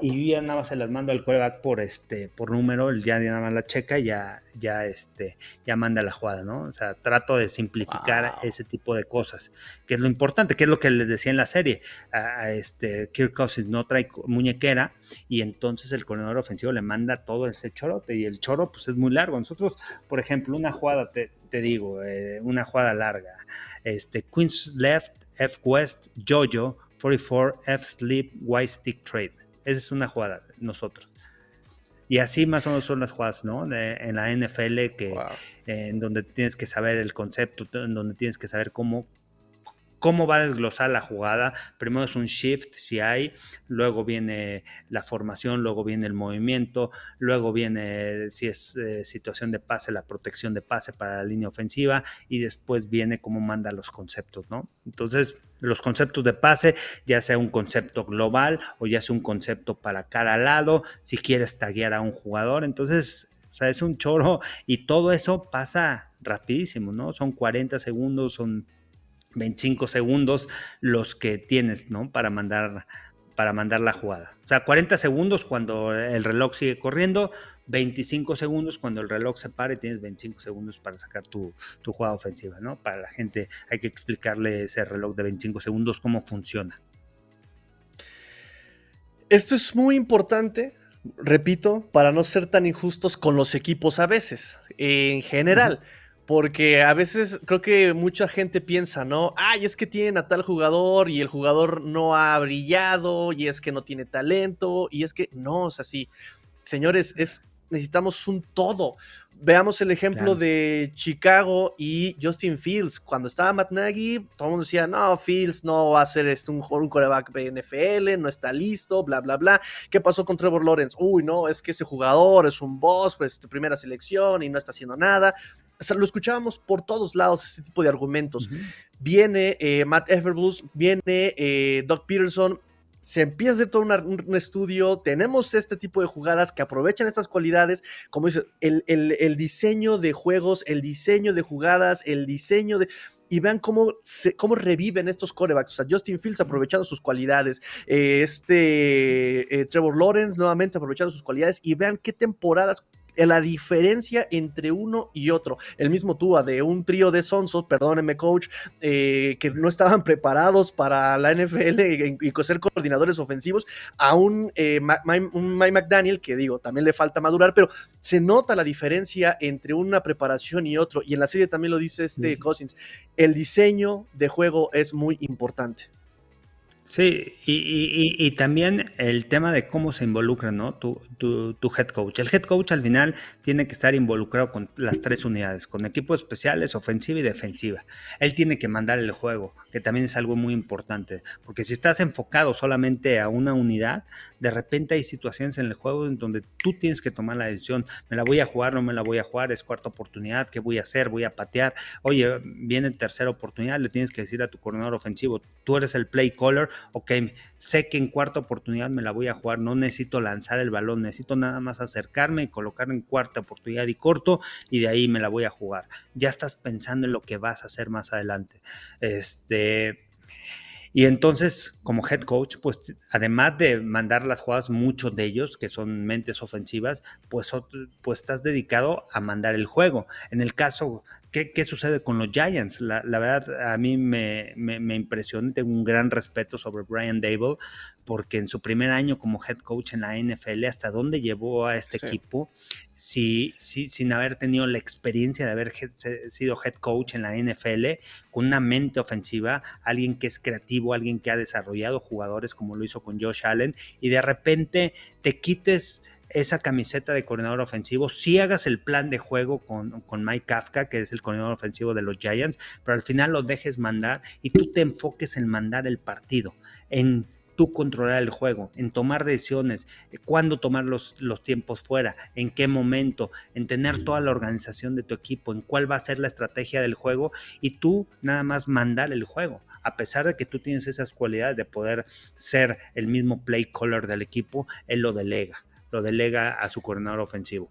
y ya nada más se las mando al quarterback por este por número, ya nada más la checa y ya, ya, este, ya manda la jugada, ¿no? O sea, trato de simplificar ese tipo de cosas, que es lo importante, que es lo que les decía en la serie. A, este, Kirk Cousins no trae muñequera y entonces el corredor ofensivo le manda todo ese chorote y el choro pues es muy largo. Nosotros, por ejemplo, una jugada, te, digo, eh, una jugada larga, este, Queen's Left, F West, Jojo, 44, F Sleep, Y Stick Trade esa es una jugada, nosotros. Y así más o menos son las jugadas, ¿no? en la NFL, que, en donde tienes que saber el concepto, en donde tienes que saber cómo, cómo va a desglosar la jugada. Primero es un shift si hay, luego viene la formación, luego viene el movimiento, luego viene si es eh, situación de pase, la protección de pase para la línea ofensiva y después viene cómo manda los conceptos, ¿no? Entonces, los conceptos de pase, ya sea un concepto global o ya sea un concepto para cada lado, si quieres taguear a un jugador, entonces o sea, es un choro y todo eso pasa rapidísimo, ¿no? Son 40 segundos, son 25 segundos los que tienes, ¿no? Para mandar, para mandar la jugada. O sea, 40 segundos cuando el reloj sigue corriendo, 25 segundos cuando el reloj se para y tienes 25 segundos para sacar tu, tu jugada ofensiva, ¿no? Para la gente hay que explicarle ese reloj de 25 segundos cómo funciona. Esto es muy importante, repito, para no ser tan injustos con los equipos a veces, en general. Porque a veces creo que mucha gente piensa, ¿no? Ay, es que tienen a tal jugador y el jugador no ha brillado y es que no tiene talento y es que no, es así. Señores, es, necesitamos un todo. Veamos el ejemplo de Chicago y Justin Fields. Cuando estaba Matt Nagy, todo el mundo decía, no, Fields no va a ser este, un, un coreback de NFL, no está listo, bla, bla, bla. ¿Qué pasó con Trevor Lawrence? Uy, no, es que ese jugador es un boss, pues primera selección y no está haciendo nada lo escuchábamos por todos lados, este tipo de argumentos. Viene eh, Matt Everblues, viene eh, Doug Peterson, se empieza a hacer todo un, estudio, tenemos este tipo de jugadas que aprovechan estas cualidades, como dice, el, el, diseño de juegos, el diseño de jugadas, el diseño de... Y vean cómo, cómo reviven estos corebacks. O sea, Justin Fields aprovechando sus cualidades. Eh, este Trevor Lawrence nuevamente aprovechando sus cualidades. Y vean qué temporadas la diferencia entre uno y otro. El mismo Tua de un trío de sonsos, perdóneme coach, eh, que no estaban preparados para la NFL y, ser coordinadores ofensivos, a un, eh, Mike McDaniel, que digo, también le falta madurar, pero se nota la diferencia entre una preparación y otro. Y en la serie también lo dice este Cousins, el diseño de juego es muy importante. Sí, y, también el tema de cómo se involucra, ¿no? Tu, tu, head coach. El head coach al final tiene que estar involucrado con las tres unidades, con equipos especiales, ofensiva y defensiva. Él tiene que mandar el juego, que también es algo muy importante, porque si estás enfocado solamente a una unidad, de repente hay situaciones en el juego en donde tú tienes que tomar la decisión, me la voy a jugar, no me la voy a jugar, es cuarta oportunidad, ¿qué voy a hacer? Voy a patear. Oye, viene tercera oportunidad, le tienes que decir a tu coordinador ofensivo, tú eres el play caller ok, sé que en cuarta oportunidad me la voy a jugar, no necesito lanzar el balón, necesito nada más acercarme y colocar en cuarta oportunidad y corto y de ahí me la voy a jugar. Ya estás pensando en lo que vas a hacer más adelante. Este, y entonces, como head coach, pues además de mandar las jugadas, muchos de ellos, que son mentes ofensivas, pues, pues estás dedicado a mandar el juego. En el caso, ¿qué, qué sucede con los Giants? La, verdad, a mí me, me, me impresiona, tengo un gran respeto sobre Brian Dable, porque en su primer año como head coach en la NFL, hasta dónde llevó a este equipo, si, si, sin haber tenido la experiencia de haber sido head coach en la NFL, con una mente ofensiva, alguien que es creativo, alguien que ha desarrollado jugadores como lo hizo con Josh Allen, y de repente te quites esa camiseta de coordinador ofensivo, si hagas el plan de juego con, con, Mike Kafka, que es el coordinador ofensivo de los Giants, pero al final lo dejes mandar y tú te enfoques en mandar el partido, en tú controlar el juego, en tomar decisiones, eh, cuándo tomar los, los, tiempos fuera, en qué momento, en tener toda la organización de tu equipo, en cuál va a ser la estrategia del juego y tú nada más mandar el juego. A pesar de que tú tienes esas cualidades de poder ser el mismo play caller del equipo, él lo delega, lo delega a su coordinador ofensivo.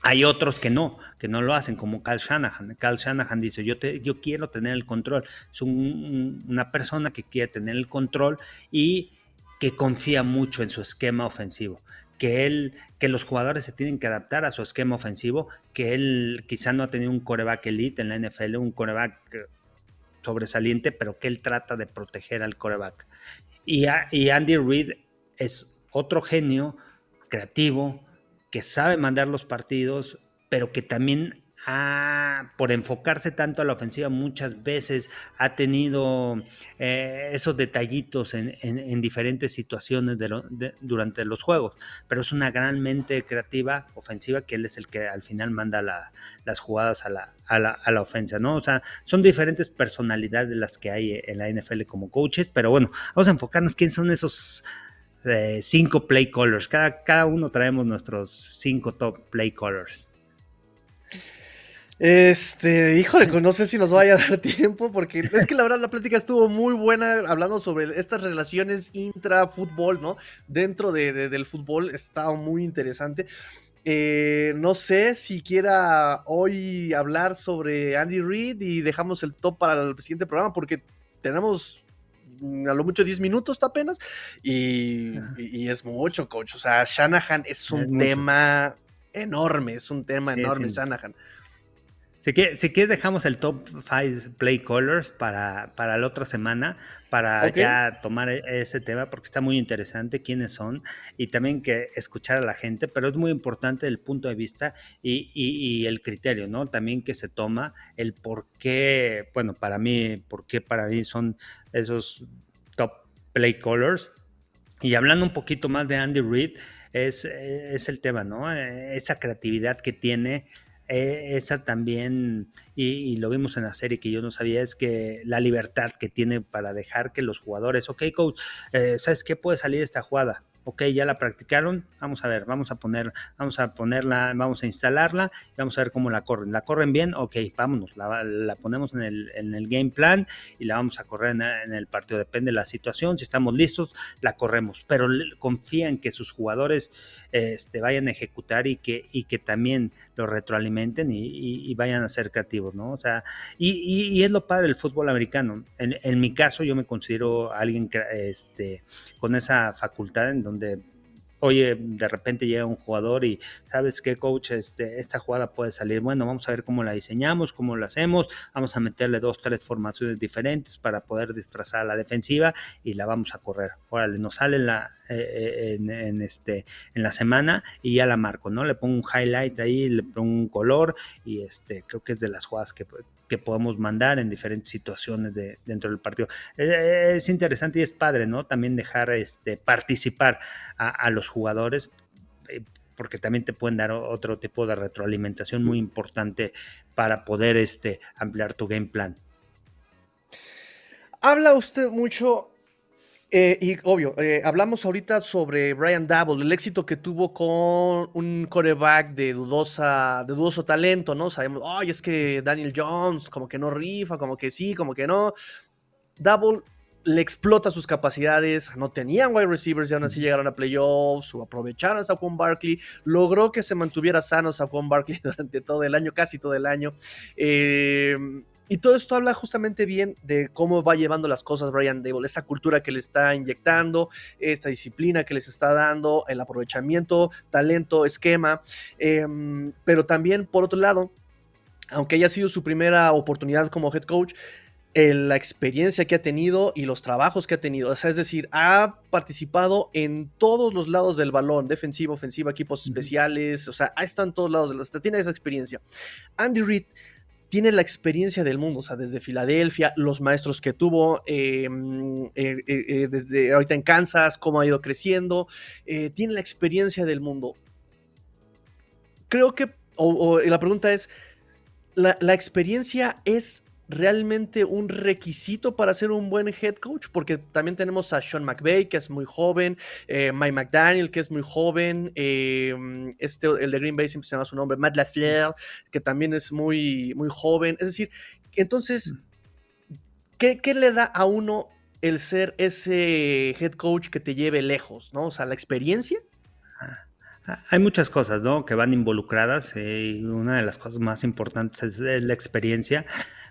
Hay otros que no, que no lo hacen, como Cal Shanahan. Cal Shanahan dice, yo, te, yo quiero tener el control. Es una persona que quiere tener el control y que confía mucho en su esquema ofensivo. Que, él, que los jugadores se tienen que adaptar a su esquema ofensivo, que él quizá no ha tenido un coreback elite en la NFL, un coreback eh, sobresaliente, pero que él trata de proteger al coreback. Y, y Andy Reid es otro genio creativo, que sabe mandar los partidos, pero que también por enfocarse tanto a la ofensiva, muchas veces ha tenido eh, esos detallitos en, diferentes situaciones durante los juegos, pero es una gran mente creativa ofensiva que él es el que al final manda las jugadas a la, a ofensa, ¿no? O sea, son diferentes personalidades las que hay en la NFL como coaches, pero bueno, vamos a enfocarnos quién son esos cinco play callers. Cada, cada uno traemos nuestros cinco top play callers. Este, híjole, no sé si nos vaya a dar tiempo, porque es que la verdad la plática estuvo muy buena hablando sobre estas relaciones intra-fútbol, ¿no? Dentro del fútbol, está muy interesante. Eh, no sé si quiera hoy hablar sobre Andy Reid y dejamos el top para el siguiente programa, porque tenemos a lo mucho 10 minutos apenas y, es mucho, coach. O sea, Shanahan es un tema enorme, es un tema enorme, Shanahan. Si quieres, dejamos el top 5 play colors para, para la otra semana, para ya tomar e, ese tema, porque está muy interesante quiénes son y también que escuchar a la gente, pero es muy importante el punto de vista y, el criterio, ¿no? También que se toma el por qué, bueno, para mí, por qué para mí son esos top play colors. Y hablando un poquito más de Andy Reid, es, es el tema, ¿no? Esa creatividad que tiene eh, esa también, y, lo vimos en la serie que yo no sabía, es que la libertad que tiene para dejar que los jugadores, ok, coach, eh, ¿sabes qué puede salir esta jugada? Ok, ya la practicaron, vamos a ver, vamos a poner, vamos a ponerla, vamos a instalarla y vamos a ver cómo la corren. ¿La corren bien? Ok, vámonos, la, ponemos en el, en el, game plan y la vamos a correr en, el partido. Depende de la situación, si estamos listos, la corremos. Pero confían que sus jugadores este, vayan a ejecutar y que, y que también lo retroalimenten y, vayan a ser creativos, ¿no? O sea, y, es lo padre del fútbol americano. En, en, mi caso, yo me considero alguien este, con esa facultad en donde oye, de repente llega un jugador y sabes qué, coach, este, esta jugada puede salir. Bueno, vamos a ver cómo la diseñamos, cómo la hacemos. Vamos a meterle dos, tres formaciones diferentes para poder disfrazar a la defensiva y la vamos a correr. Órale, nos sale la, eh, en, este, en la semana y ya la marco, ¿no? Le pongo un highlight ahí, le pongo un color y este, creo que es de las jugadas que, que podemos mandar en diferentes situaciones de, dentro del partido. Eh, es interesante y es padre, ¿no? También dejar este, participar a, los jugadores eh, porque también te pueden dar otro tipo de retroalimentación muy importante para poder este, ampliar tu game plan. Habla usted mucho eh, y obvio, eh, hablamos ahorita sobre Brian Double, el éxito que tuvo con un coreback de dudosa, de dudoso talento, ¿no? Sabemos, ay, es que Daniel Jones como que no rifa, como que sí, como que no. Double le explota sus capacidades, no tenían wide receivers y aún así llegaron a playoffs, o aprovecharon a Saquon Barkley, logró que se mantuviera sano Saquon Barkley durante todo el año, casi todo el año. Eh, y todo esto habla justamente bien de cómo va llevando las cosas Brian Dable, esa cultura que le está inyectando, esta disciplina que les está dando, el aprovechamiento, talento, esquema, em, pero también por otro lado, aunque haya sido su primera oportunidad como head coach, la experiencia que ha tenido y los trabajos que ha tenido. O sea, es decir, ha participado en todos los lados del balón, defensiva, ofensiva, equipos especiales, o sea, ha estado en todos lados, tiene esa experiencia. Andy Reid tiene la experiencia del mundo, o sea, desde Filadelfia, los maestros que tuvo, em, eh, eh, eh, desde ahorita en Kansas, cómo ha ido creciendo, tiene la experiencia del mundo. Creo que, o, la pregunta es, ¿la, ¿la, experiencia es realmente un requisito para ser un buen head coach, porque también tenemos a Sean McVay, que es muy joven, eh, Mike McDaniel, que es muy joven, eh, este, el de Green Bay siempre se llama su nombre, Matt LaFleur, que también es muy, muy joven. Es decir, entonces, ¿qué, ¿qué, le da a uno el ser ese head coach que te lleve lejos, ¿no? O sea, la experiencia. Ah, hay muchas cosas, ¿no? Que van involucradas eh, y una de las cosas más importantes es la experiencia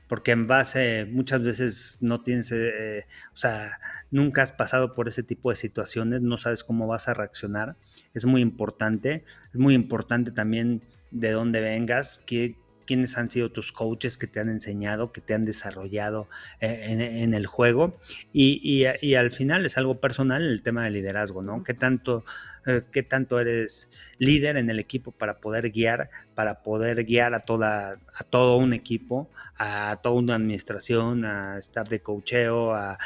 porque en base muchas veces no tienes, eh, o sea, nunca has pasado por ese tipo de situaciones, no sabes cómo vas a reaccionar. Es muy importante, es muy importante también de dónde vengas, qué, quiénes han sido tus coaches que te han enseñado, que te han desarrollado eh, en, el juego. Y, al final es algo personal el tema del liderazgo, ¿no? ¿Qué tanto, eh, qué tanto eres líder en el equipo para poder guiar, para poder guiar a, toda, a todo un equipo, a toda una administración, a staff de coacheo, a,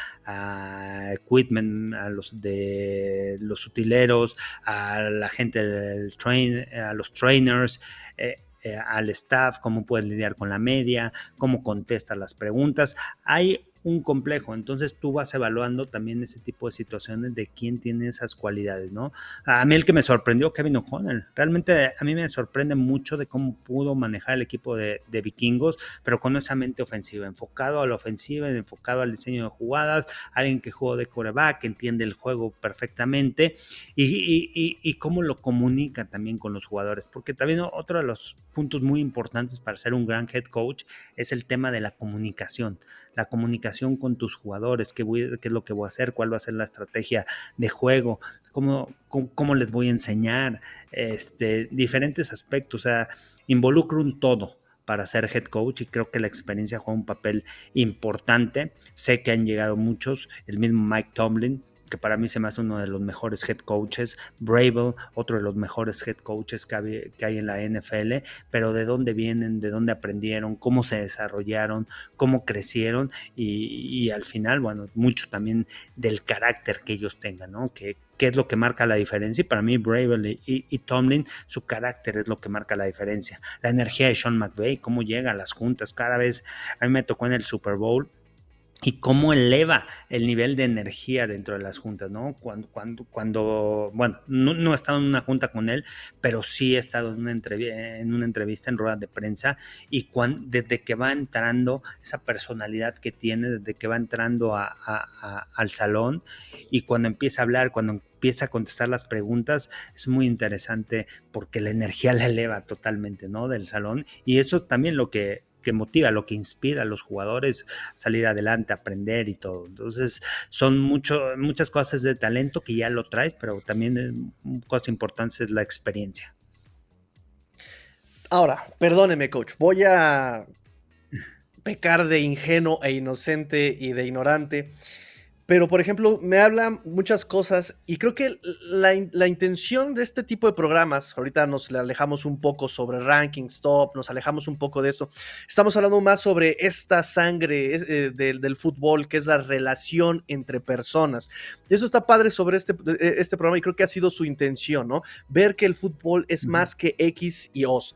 equipment, a los de los utileros, a la gente del train, a los trainers. Eh, eh, al staff, cómo puedes lidiar con la media, cómo contestas las preguntas. Hay un complejo. Entonces tú vas evaluando también ese tipo de situaciones de quién tiene esas cualidades, ¿no? A mí el que me sorprendió, Kevin O'Connell. Realmente a mí me sorprende mucho de cómo pudo manejar el equipo de, vikingos, pero con esa mente ofensiva, enfocado a la ofensiva, enfocado al diseño de jugadas, alguien que jugó de coreback, que entiende el juego perfectamente y, y cómo lo comunica también con los jugadores. Porque también otro de los puntos muy importantes para ser un gran head coach es el tema de la comunicación la comunicación con tus jugadores, qué, qué es lo que voy a hacer, cuál va a ser la estrategia de juego, cómo, cómo, les voy a enseñar, este, diferentes aspectos, o sea, involucro un todo para ser head coach y creo que la experiencia juega un papel importante. Sé que han llegado muchos, el mismo Mike Tomlin que para mí se me hace uno de los mejores head coaches, Bravel, otro de los mejores head coaches que hay, en la NFL, pero de dónde vienen, de dónde aprendieron, cómo se desarrollaron, cómo crecieron y, al final, bueno, mucho también del carácter que ellos tengan, ¿no? Que, es lo que marca la diferencia. Y para mí, Bravel y, y, Tomlin, su carácter es lo que marca la diferencia. La energía de Sean McVay, cómo llega a las juntas. Cada vez, a mí me tocó en el Super Bowl y cómo eleva el nivel de energía dentro de las juntas, ¿no? Cuando, cuando, cuando bueno, no, he estado en una junta con él, pero sí he estado en una, entrevista, en una entrevista en rueda de prensa y desde que va entrando, esa personalidad que tiene, desde que va entrando al salón y cuando empieza a hablar, cuando empieza a contestar las preguntas, es muy interesante porque la energía la eleva totalmente, ¿no? Del salón y eso también lo que que motiva, lo que inspira a los jugadores a salir adelante, a aprender y todo. Entonces, son mucho, muchas cosas de talento que ya lo traes, pero también cosa importante es la experiencia. Ahora, perdóneme, coach, voy a pecar de ingenuo e inocente y de ignorante. Pero, por ejemplo, me hablan muchas cosas y creo que la, intención de este tipo de programas, ahorita nos alejamos un poco sobre ranking, stop, nos alejamos un poco de esto, estamos hablando más sobre esta sangre eh, del, fútbol, que es la relación entre personas. Y eso está padre sobre este, eh, este programa y creo que ha sido su intención, ¿no? Ver que el fútbol es más que X y O's.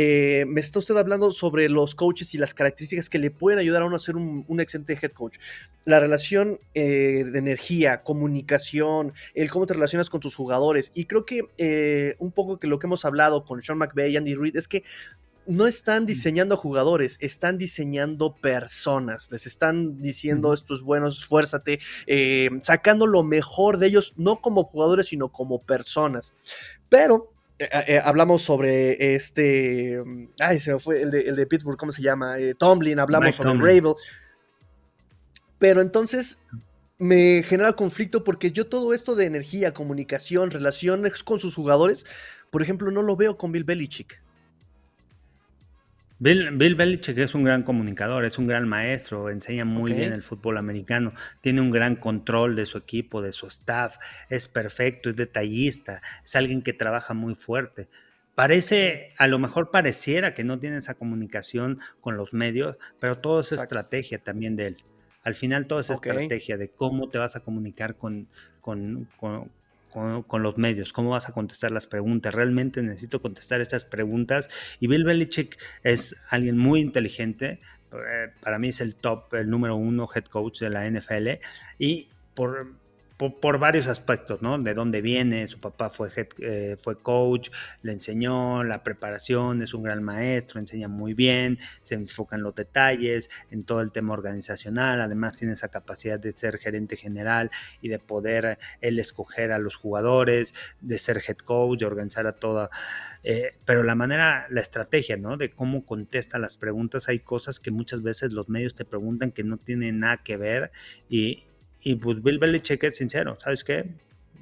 Eh, me está usted hablando sobre los coaches y las características que le pueden ayudar a uno a ser un, excelente head coach. La relación eh, de energía, comunicación, el cómo te relacionas con tus jugadores. Y creo que eh, un poco que lo que hemos hablado con Sean McVay y Andy Reid es que no están diseñando jugadores, están diseñando personas. Les están diciendo esto es bueno, esfuérzate, sacando lo mejor de ellos, no como jugadores, sino como personas. Pero eh, eh, hablamos sobre este. Ay, se me fue el de, Pittsburgh, ¿cómo se llama? Eh, Tomlin, hablamos sobre Ravel. Pero entonces me genera conflicto porque yo todo esto de energía, comunicación, relaciones con sus jugadores, por ejemplo, no lo veo con Bill Belichick. Bill, Belichick es un gran comunicador, es un gran maestro, enseña muy bien el fútbol americano, tiene un gran control de su equipo, de su staff, es perfecto, es detallista, es alguien que trabaja muy fuerte. Parece, a lo mejor pareciera que no tiene esa comunicación con los medios, pero todo es estrategia también de él. Al final todo es estrategia de cómo te vas a comunicar con, con, con, los medios, cómo vas a contestar las preguntas. Realmente necesito contestar estas preguntas. Y Bill Belichick es alguien muy inteligente. Eh, para mí es el top, el número uno head coach de la NFL. Y por, por, varios aspectos, ¿no? De dónde viene, su papá fue, eh, fue coach, le enseñó la preparación, es un gran maestro, enseña muy bien, se enfoca en los detalles, en todo el tema organizacional, además tiene esa capacidad de ser gerente general y de poder él escoger a los jugadores, de ser head coach, de organizar a toda... Eh, pero la manera, la estrategia, ¿no? De cómo contesta las preguntas, hay cosas que muchas veces los medios te preguntan que no tienen nada que ver y, y pues Bill Belichick es sincero, ¿sabes qué?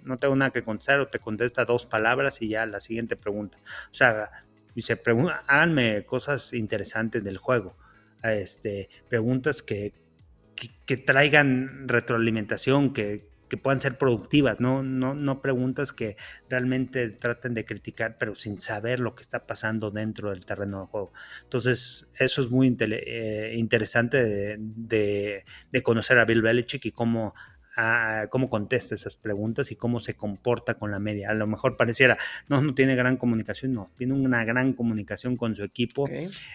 No tengo nada que contestar o te contesta dos palabras y ya la siguiente pregunta. O sea, dice, háganme cosas interesantes del juego, este, preguntas que, que traigan retroalimentación, que, que puedan ser productivas, ¿no? No, no preguntas que realmente traten de criticar, pero sin saber lo que está pasando dentro del terreno de juego. Entonces, eso es muy eh, interesante de, de, conocer a Bill Belichick y cómo cómo contesta esas preguntas y cómo se comporta con la media. A lo mejor pareciera, no, no tiene gran comunicación, no, tiene una gran comunicación con su equipo.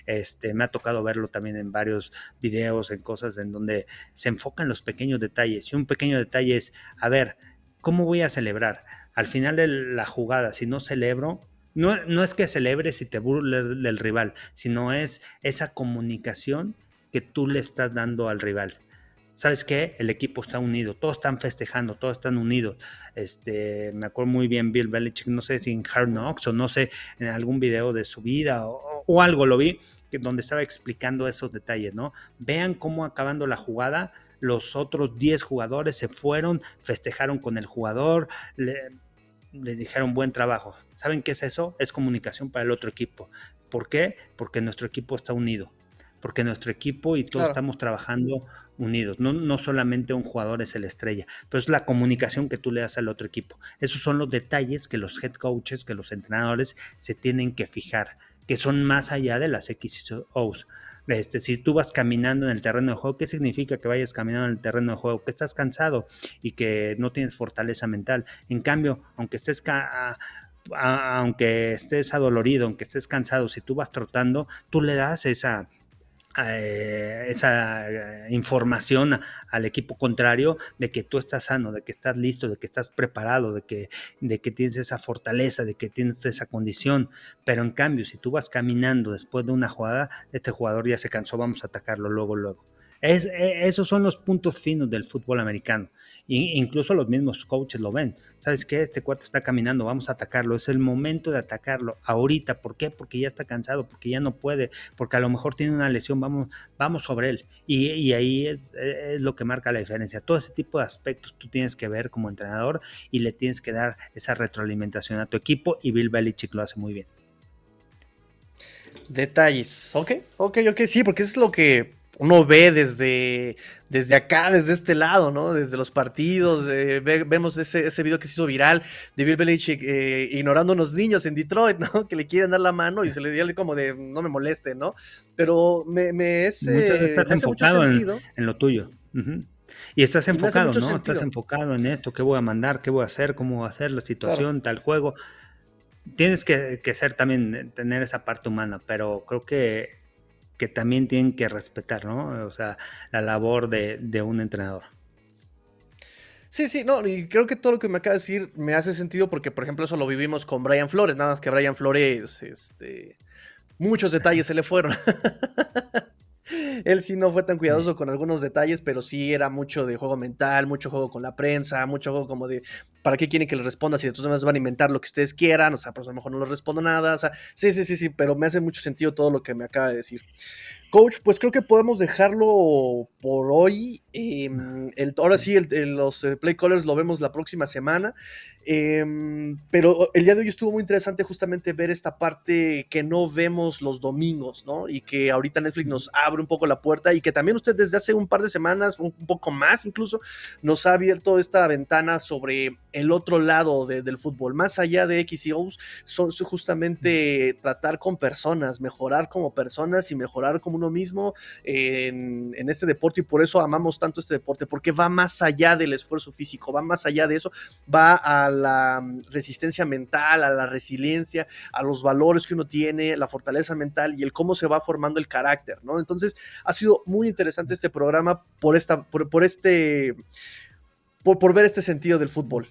Este, me ha tocado verlo también en varios videos, en cosas en donde se enfoca en los pequeños detalles. Y un pequeño detalle es, a ver, ¿cómo voy a celebrar? Al final de la jugada, si no celebro, no, no es que celebres si te burles del rival, sino es esa comunicación que tú le estás dando al rival. ¿Sabes qué? El equipo está unido, todos están festejando, todos están unidos. Este, me acuerdo muy bien Bill Belichick, no sé si en Hard Knocks o no sé, en algún video de su vida o, algo lo vi, que, donde estaba explicando esos detalles, ¿no? Vean cómo acabando la jugada, los otros 10 jugadores se fueron, festejaron con el jugador, le, le dijeron buen trabajo. ¿Saben qué es eso? Es comunicación para el otro equipo. ¿Por qué? Porque nuestro equipo está unido porque nuestro equipo y todos estamos trabajando unidos. No, no solamente un jugador es el estrella, pero es la comunicación que tú le das al otro equipo. Esos son los detalles que los head coaches, que los entrenadores se tienen que fijar, que son más allá de las X y. Este, si tú vas caminando en el terreno de juego, ¿qué significa que vayas caminando en el terreno de juego? Que estás cansado y que no tienes fortaleza mental. En cambio, aunque estés aunque estés adolorido, aunque estés cansado, si tú vas trotando, tú le das esa, eh, esa eh, información al equipo contrario de que tú estás sano, de que estás listo, de que estás preparado, de que, de que tienes esa fortaleza, de que tienes esa condición. Pero en cambio, si tú vas caminando después de una jugada, este jugador ya se cansó, vamos a atacarlo luego, luego. Es, e, esos son los puntos finos del fútbol americano. incluso los mismos coaches lo ven. ¿Sabes qué? Este cuarto está caminando, vamos a atacarlo. Es el momento de atacarlo ahorita. ¿Por qué? Porque ya está cansado, porque ya no puede, porque a lo mejor tiene una lesión, vamos, vamos sobre él. Y, ahí es, es, lo que marca la diferencia. Todo ese tipo de aspectos tú tienes que ver como entrenador y le tienes que dar esa retroalimentación a tu equipo y Bill Belichick lo hace muy bien. Detalles. Ok, ok, ok, sí, porque eso es lo que uno ve desde, desde acá, desde este lado, ¿no? Desde los partidos, vemos ese, ese, video que se hizo viral de Bill Belichick eh, ignorando a unos niños en Detroit, ¿no? Que le quieren dar la mano y se le dio como de no me moleste, ¿no? Pero me, me es... estás enfocado en, lo tuyo. Y estás enfocado, ¿no? Estás enfocado en esto, qué voy a mandar, qué voy a hacer, cómo voy a hacer la situación, tal juego. Tienes que, que ser también, tener esa parte humana, pero creo que que también tienen que respetar, ¿no? O sea, la labor de, un entrenador. Sí, sí, no, y creo que todo lo que me acaba de decir me hace sentido porque, por ejemplo, eso lo vivimos con Brian Flores, nada más que Brian Flores, este, muchos detalles se le fueron. Él sí no fue tan cuidadoso con algunos detalles, pero sí era mucho de juego mental, mucho juego con la prensa, mucho juego como de ¿para qué quieren que les responda si de todas maneras van a inventar lo que ustedes quieran? O sea, pues a lo mejor no les respondo nada. O sea, sí, sí, sí, sí, pero me hace mucho sentido todo lo que me acaba de decir. Coach, pues creo que podemos dejarlo por hoy. Em, el, ahora sí, los eh, play callers lo vemos la próxima semana. Em, pero el día de hoy estuvo muy interesante justamente ver esta parte que no vemos los domingos, ¿no? Y que ahorita Netflix nos abre un poco la puerta y que también usted desde hace un par de semanas, un, poco más incluso, nos ha abierto esta ventana sobre el otro lado del fútbol, más allá de X y O's, son justamente tratar con personas, mejorar como personas y mejorar como uno mismo en, este deporte y por eso amamos tanto este deporte, porque va más allá del esfuerzo físico, va más allá de eso, va a la mm, resistencia mental, a la resiliencia, a los valores que uno tiene, la fortaleza mental y el cómo se va formando el carácter, ¿no? Entonces ha sido muy interesante este programa por, esta, por, este... por ver este sentido del fútbol.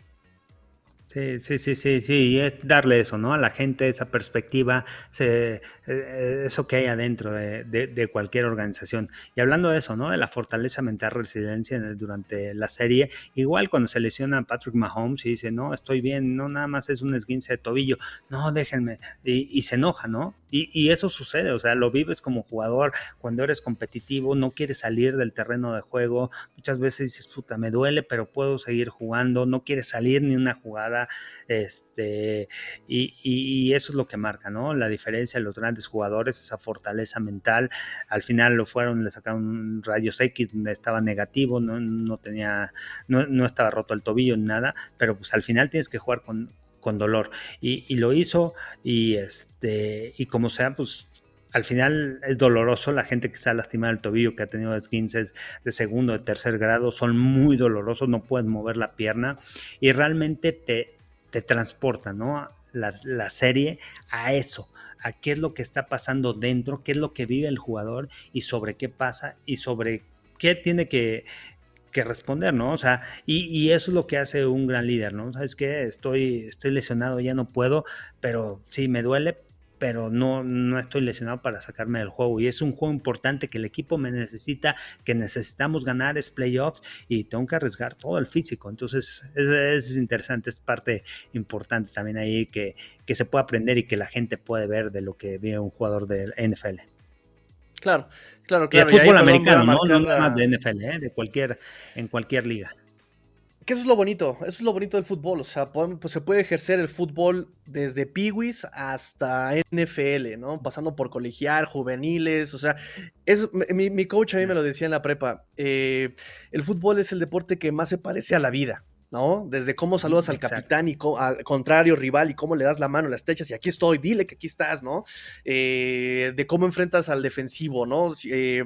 Sí, sí, sí, sí, sí, y es darle eso, ¿no? A la gente esa perspectiva, se, eh, eso que hay adentro de, cualquier organización. Y hablando de eso, ¿no? De la fortaleza mental, resiliencia durante la serie, igual cuando se lesiona Patrick Mahomes y dice, no, estoy bien, no, nada más es un esguince de tobillo, no, déjenme, y, y se enoja, ¿no? Y, eso sucede, o sea, lo vives como jugador cuando eres competitivo, no quieres salir del terreno de juego, muchas veces dices, puta, me duele, pero puedo seguir jugando, no quieres salir ni una jugada, este, y, eso es lo que marca, ¿no? La diferencia de los grandes jugadores, esa fortaleza mental, al final lo fueron, le sacaron rayos X, estaba negativo, no, no tenía, no, no estaba roto el tobillo nada, pero pues al final tienes que jugar con, con dolor. Y, lo hizo y, este, y como sea, pues al final es doloroso. La gente que se ha lastimado el tobillo, que ha tenido esguinces de segundo, de tercer grado, son muy dolorosos, no puedes mover la pierna y realmente te, te transporta, ¿no? La, la serie a eso, a qué es lo que está pasando dentro, qué es lo que vive el jugador y sobre qué pasa y sobre qué tiene que, que responder, ¿no? O sea, y, eso es lo que hace un gran líder, ¿no? ¿Sabes qué? Estoy, estoy lesionado, ya no puedo, pero sí, me duele, pero no, no estoy lesionado para sacarme del juego. Y es un juego importante que el equipo me necesita, que necesitamos ganar, es playoffs y tengo que arriesgar todo el físico. Entonces, es, es interesante, es parte importante también ahí que, que se puede aprender y que la gente puede ver de lo que ve un jugador del NFL. Claro, claro, claro. Y fútbol americano, ¿no? No más de NFL, ¿eh? de cualquier, en cualquier liga. Que eso es lo bonito, eso es lo bonito del fútbol, o sea, pues se puede ejercer el fútbol desde piwis hasta NFL, ¿no? Pasando por colegial, juveniles, o sea, es, mi, mi coach a mí me lo decía en la prepa, eh, el fútbol es el deporte que más se parece a la vida, ¿no? Desde cómo saludas al capitán y al contrario rival y cómo le das la mano, las techas y aquí estoy, dile que aquí estás, ¿no? Eh, de cómo enfrentas al defensivo, ¿no? Eh,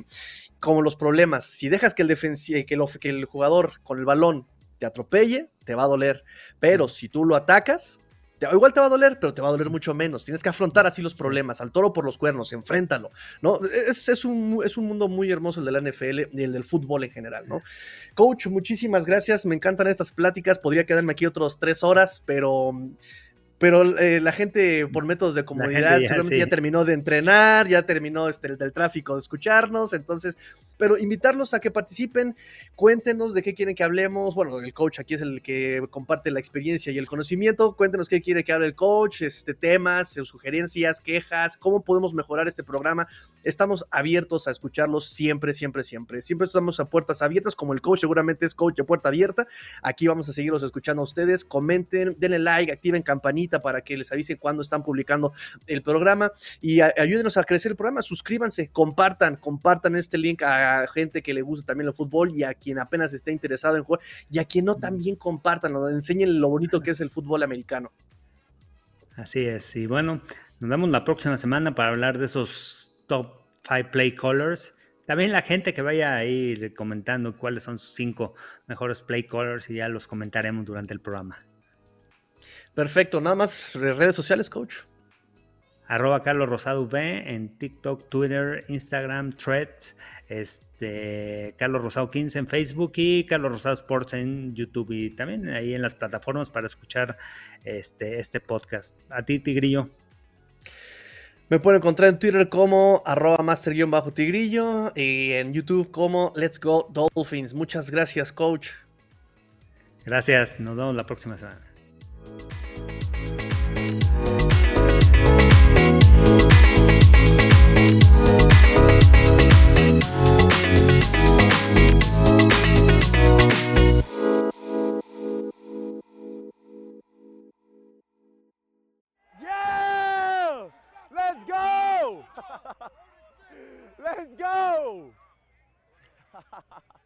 como los problemas, si dejas que el, que, que el jugador con el balón te atropelle, te va a doler, pero si tú lo atacas, igual te va a doler, pero te va a doler mucho menos. Tienes que afrontar así los problemas, al toro por los cuernos, enfréntalo, ¿no? Es, un, es un mundo muy hermoso el de la NFL y el del fútbol en general, ¿no? Coach, muchísimas gracias, me encantan estas pláticas, podría quedarme aquí otros tres horas, pero pero eh, la gente por métodos de comodidad seguramente ya terminó de entrenar, ya terminó este, del tráfico de escucharnos, entonces pero invitarlos a que participen, cuéntenos de qué quieren que hablemos. Bueno, el coach aquí es el que comparte la experiencia y el conocimiento. Cuéntenos qué quiere que hable el coach, este, temas, sugerencias, quejas, cómo podemos mejorar este programa. Estamos abiertos a escucharlos siempre, siempre, siempre. Siempre estamos a puertas abiertas, como el coach seguramente es coach de puerta abierta. Aquí vamos a seguirlos escuchando a ustedes. Comenten, denle like, activen campanita para que les avisen cuando están publicando el programa y ayúdenos a crecer el programa. Suscríbanse, compartan, compartan este link a gente que le gusta también el fútbol y a quien apenas esté interesado en jugar y a quien no también compartan, enseñen lo bonito que es el fútbol americano. Así es, y bueno, nos vemos la próxima semana para hablar de esos top 5 play colors. También la gente que vaya ahí comentando cuáles son sus cinco mejores play colors y ya los comentaremos durante el programa. Perfecto, nada más redes sociales, coach. Arroba Carlos Rosado V en TikTok, Twitter, Instagram, Threads este, Carlos Rosado 15 en Facebook y Carlos Rosado Sports en YouTube y también ahí en las plataformas para escuchar este, este podcast. A ti, Tigrillo. Me pueden encontrar en Twitter como arroba master-tigrillo y en YouTube como Let's Go Dolphins. Muchas gracias, coach. Gracias, nos vemos la próxima semana. Let's go!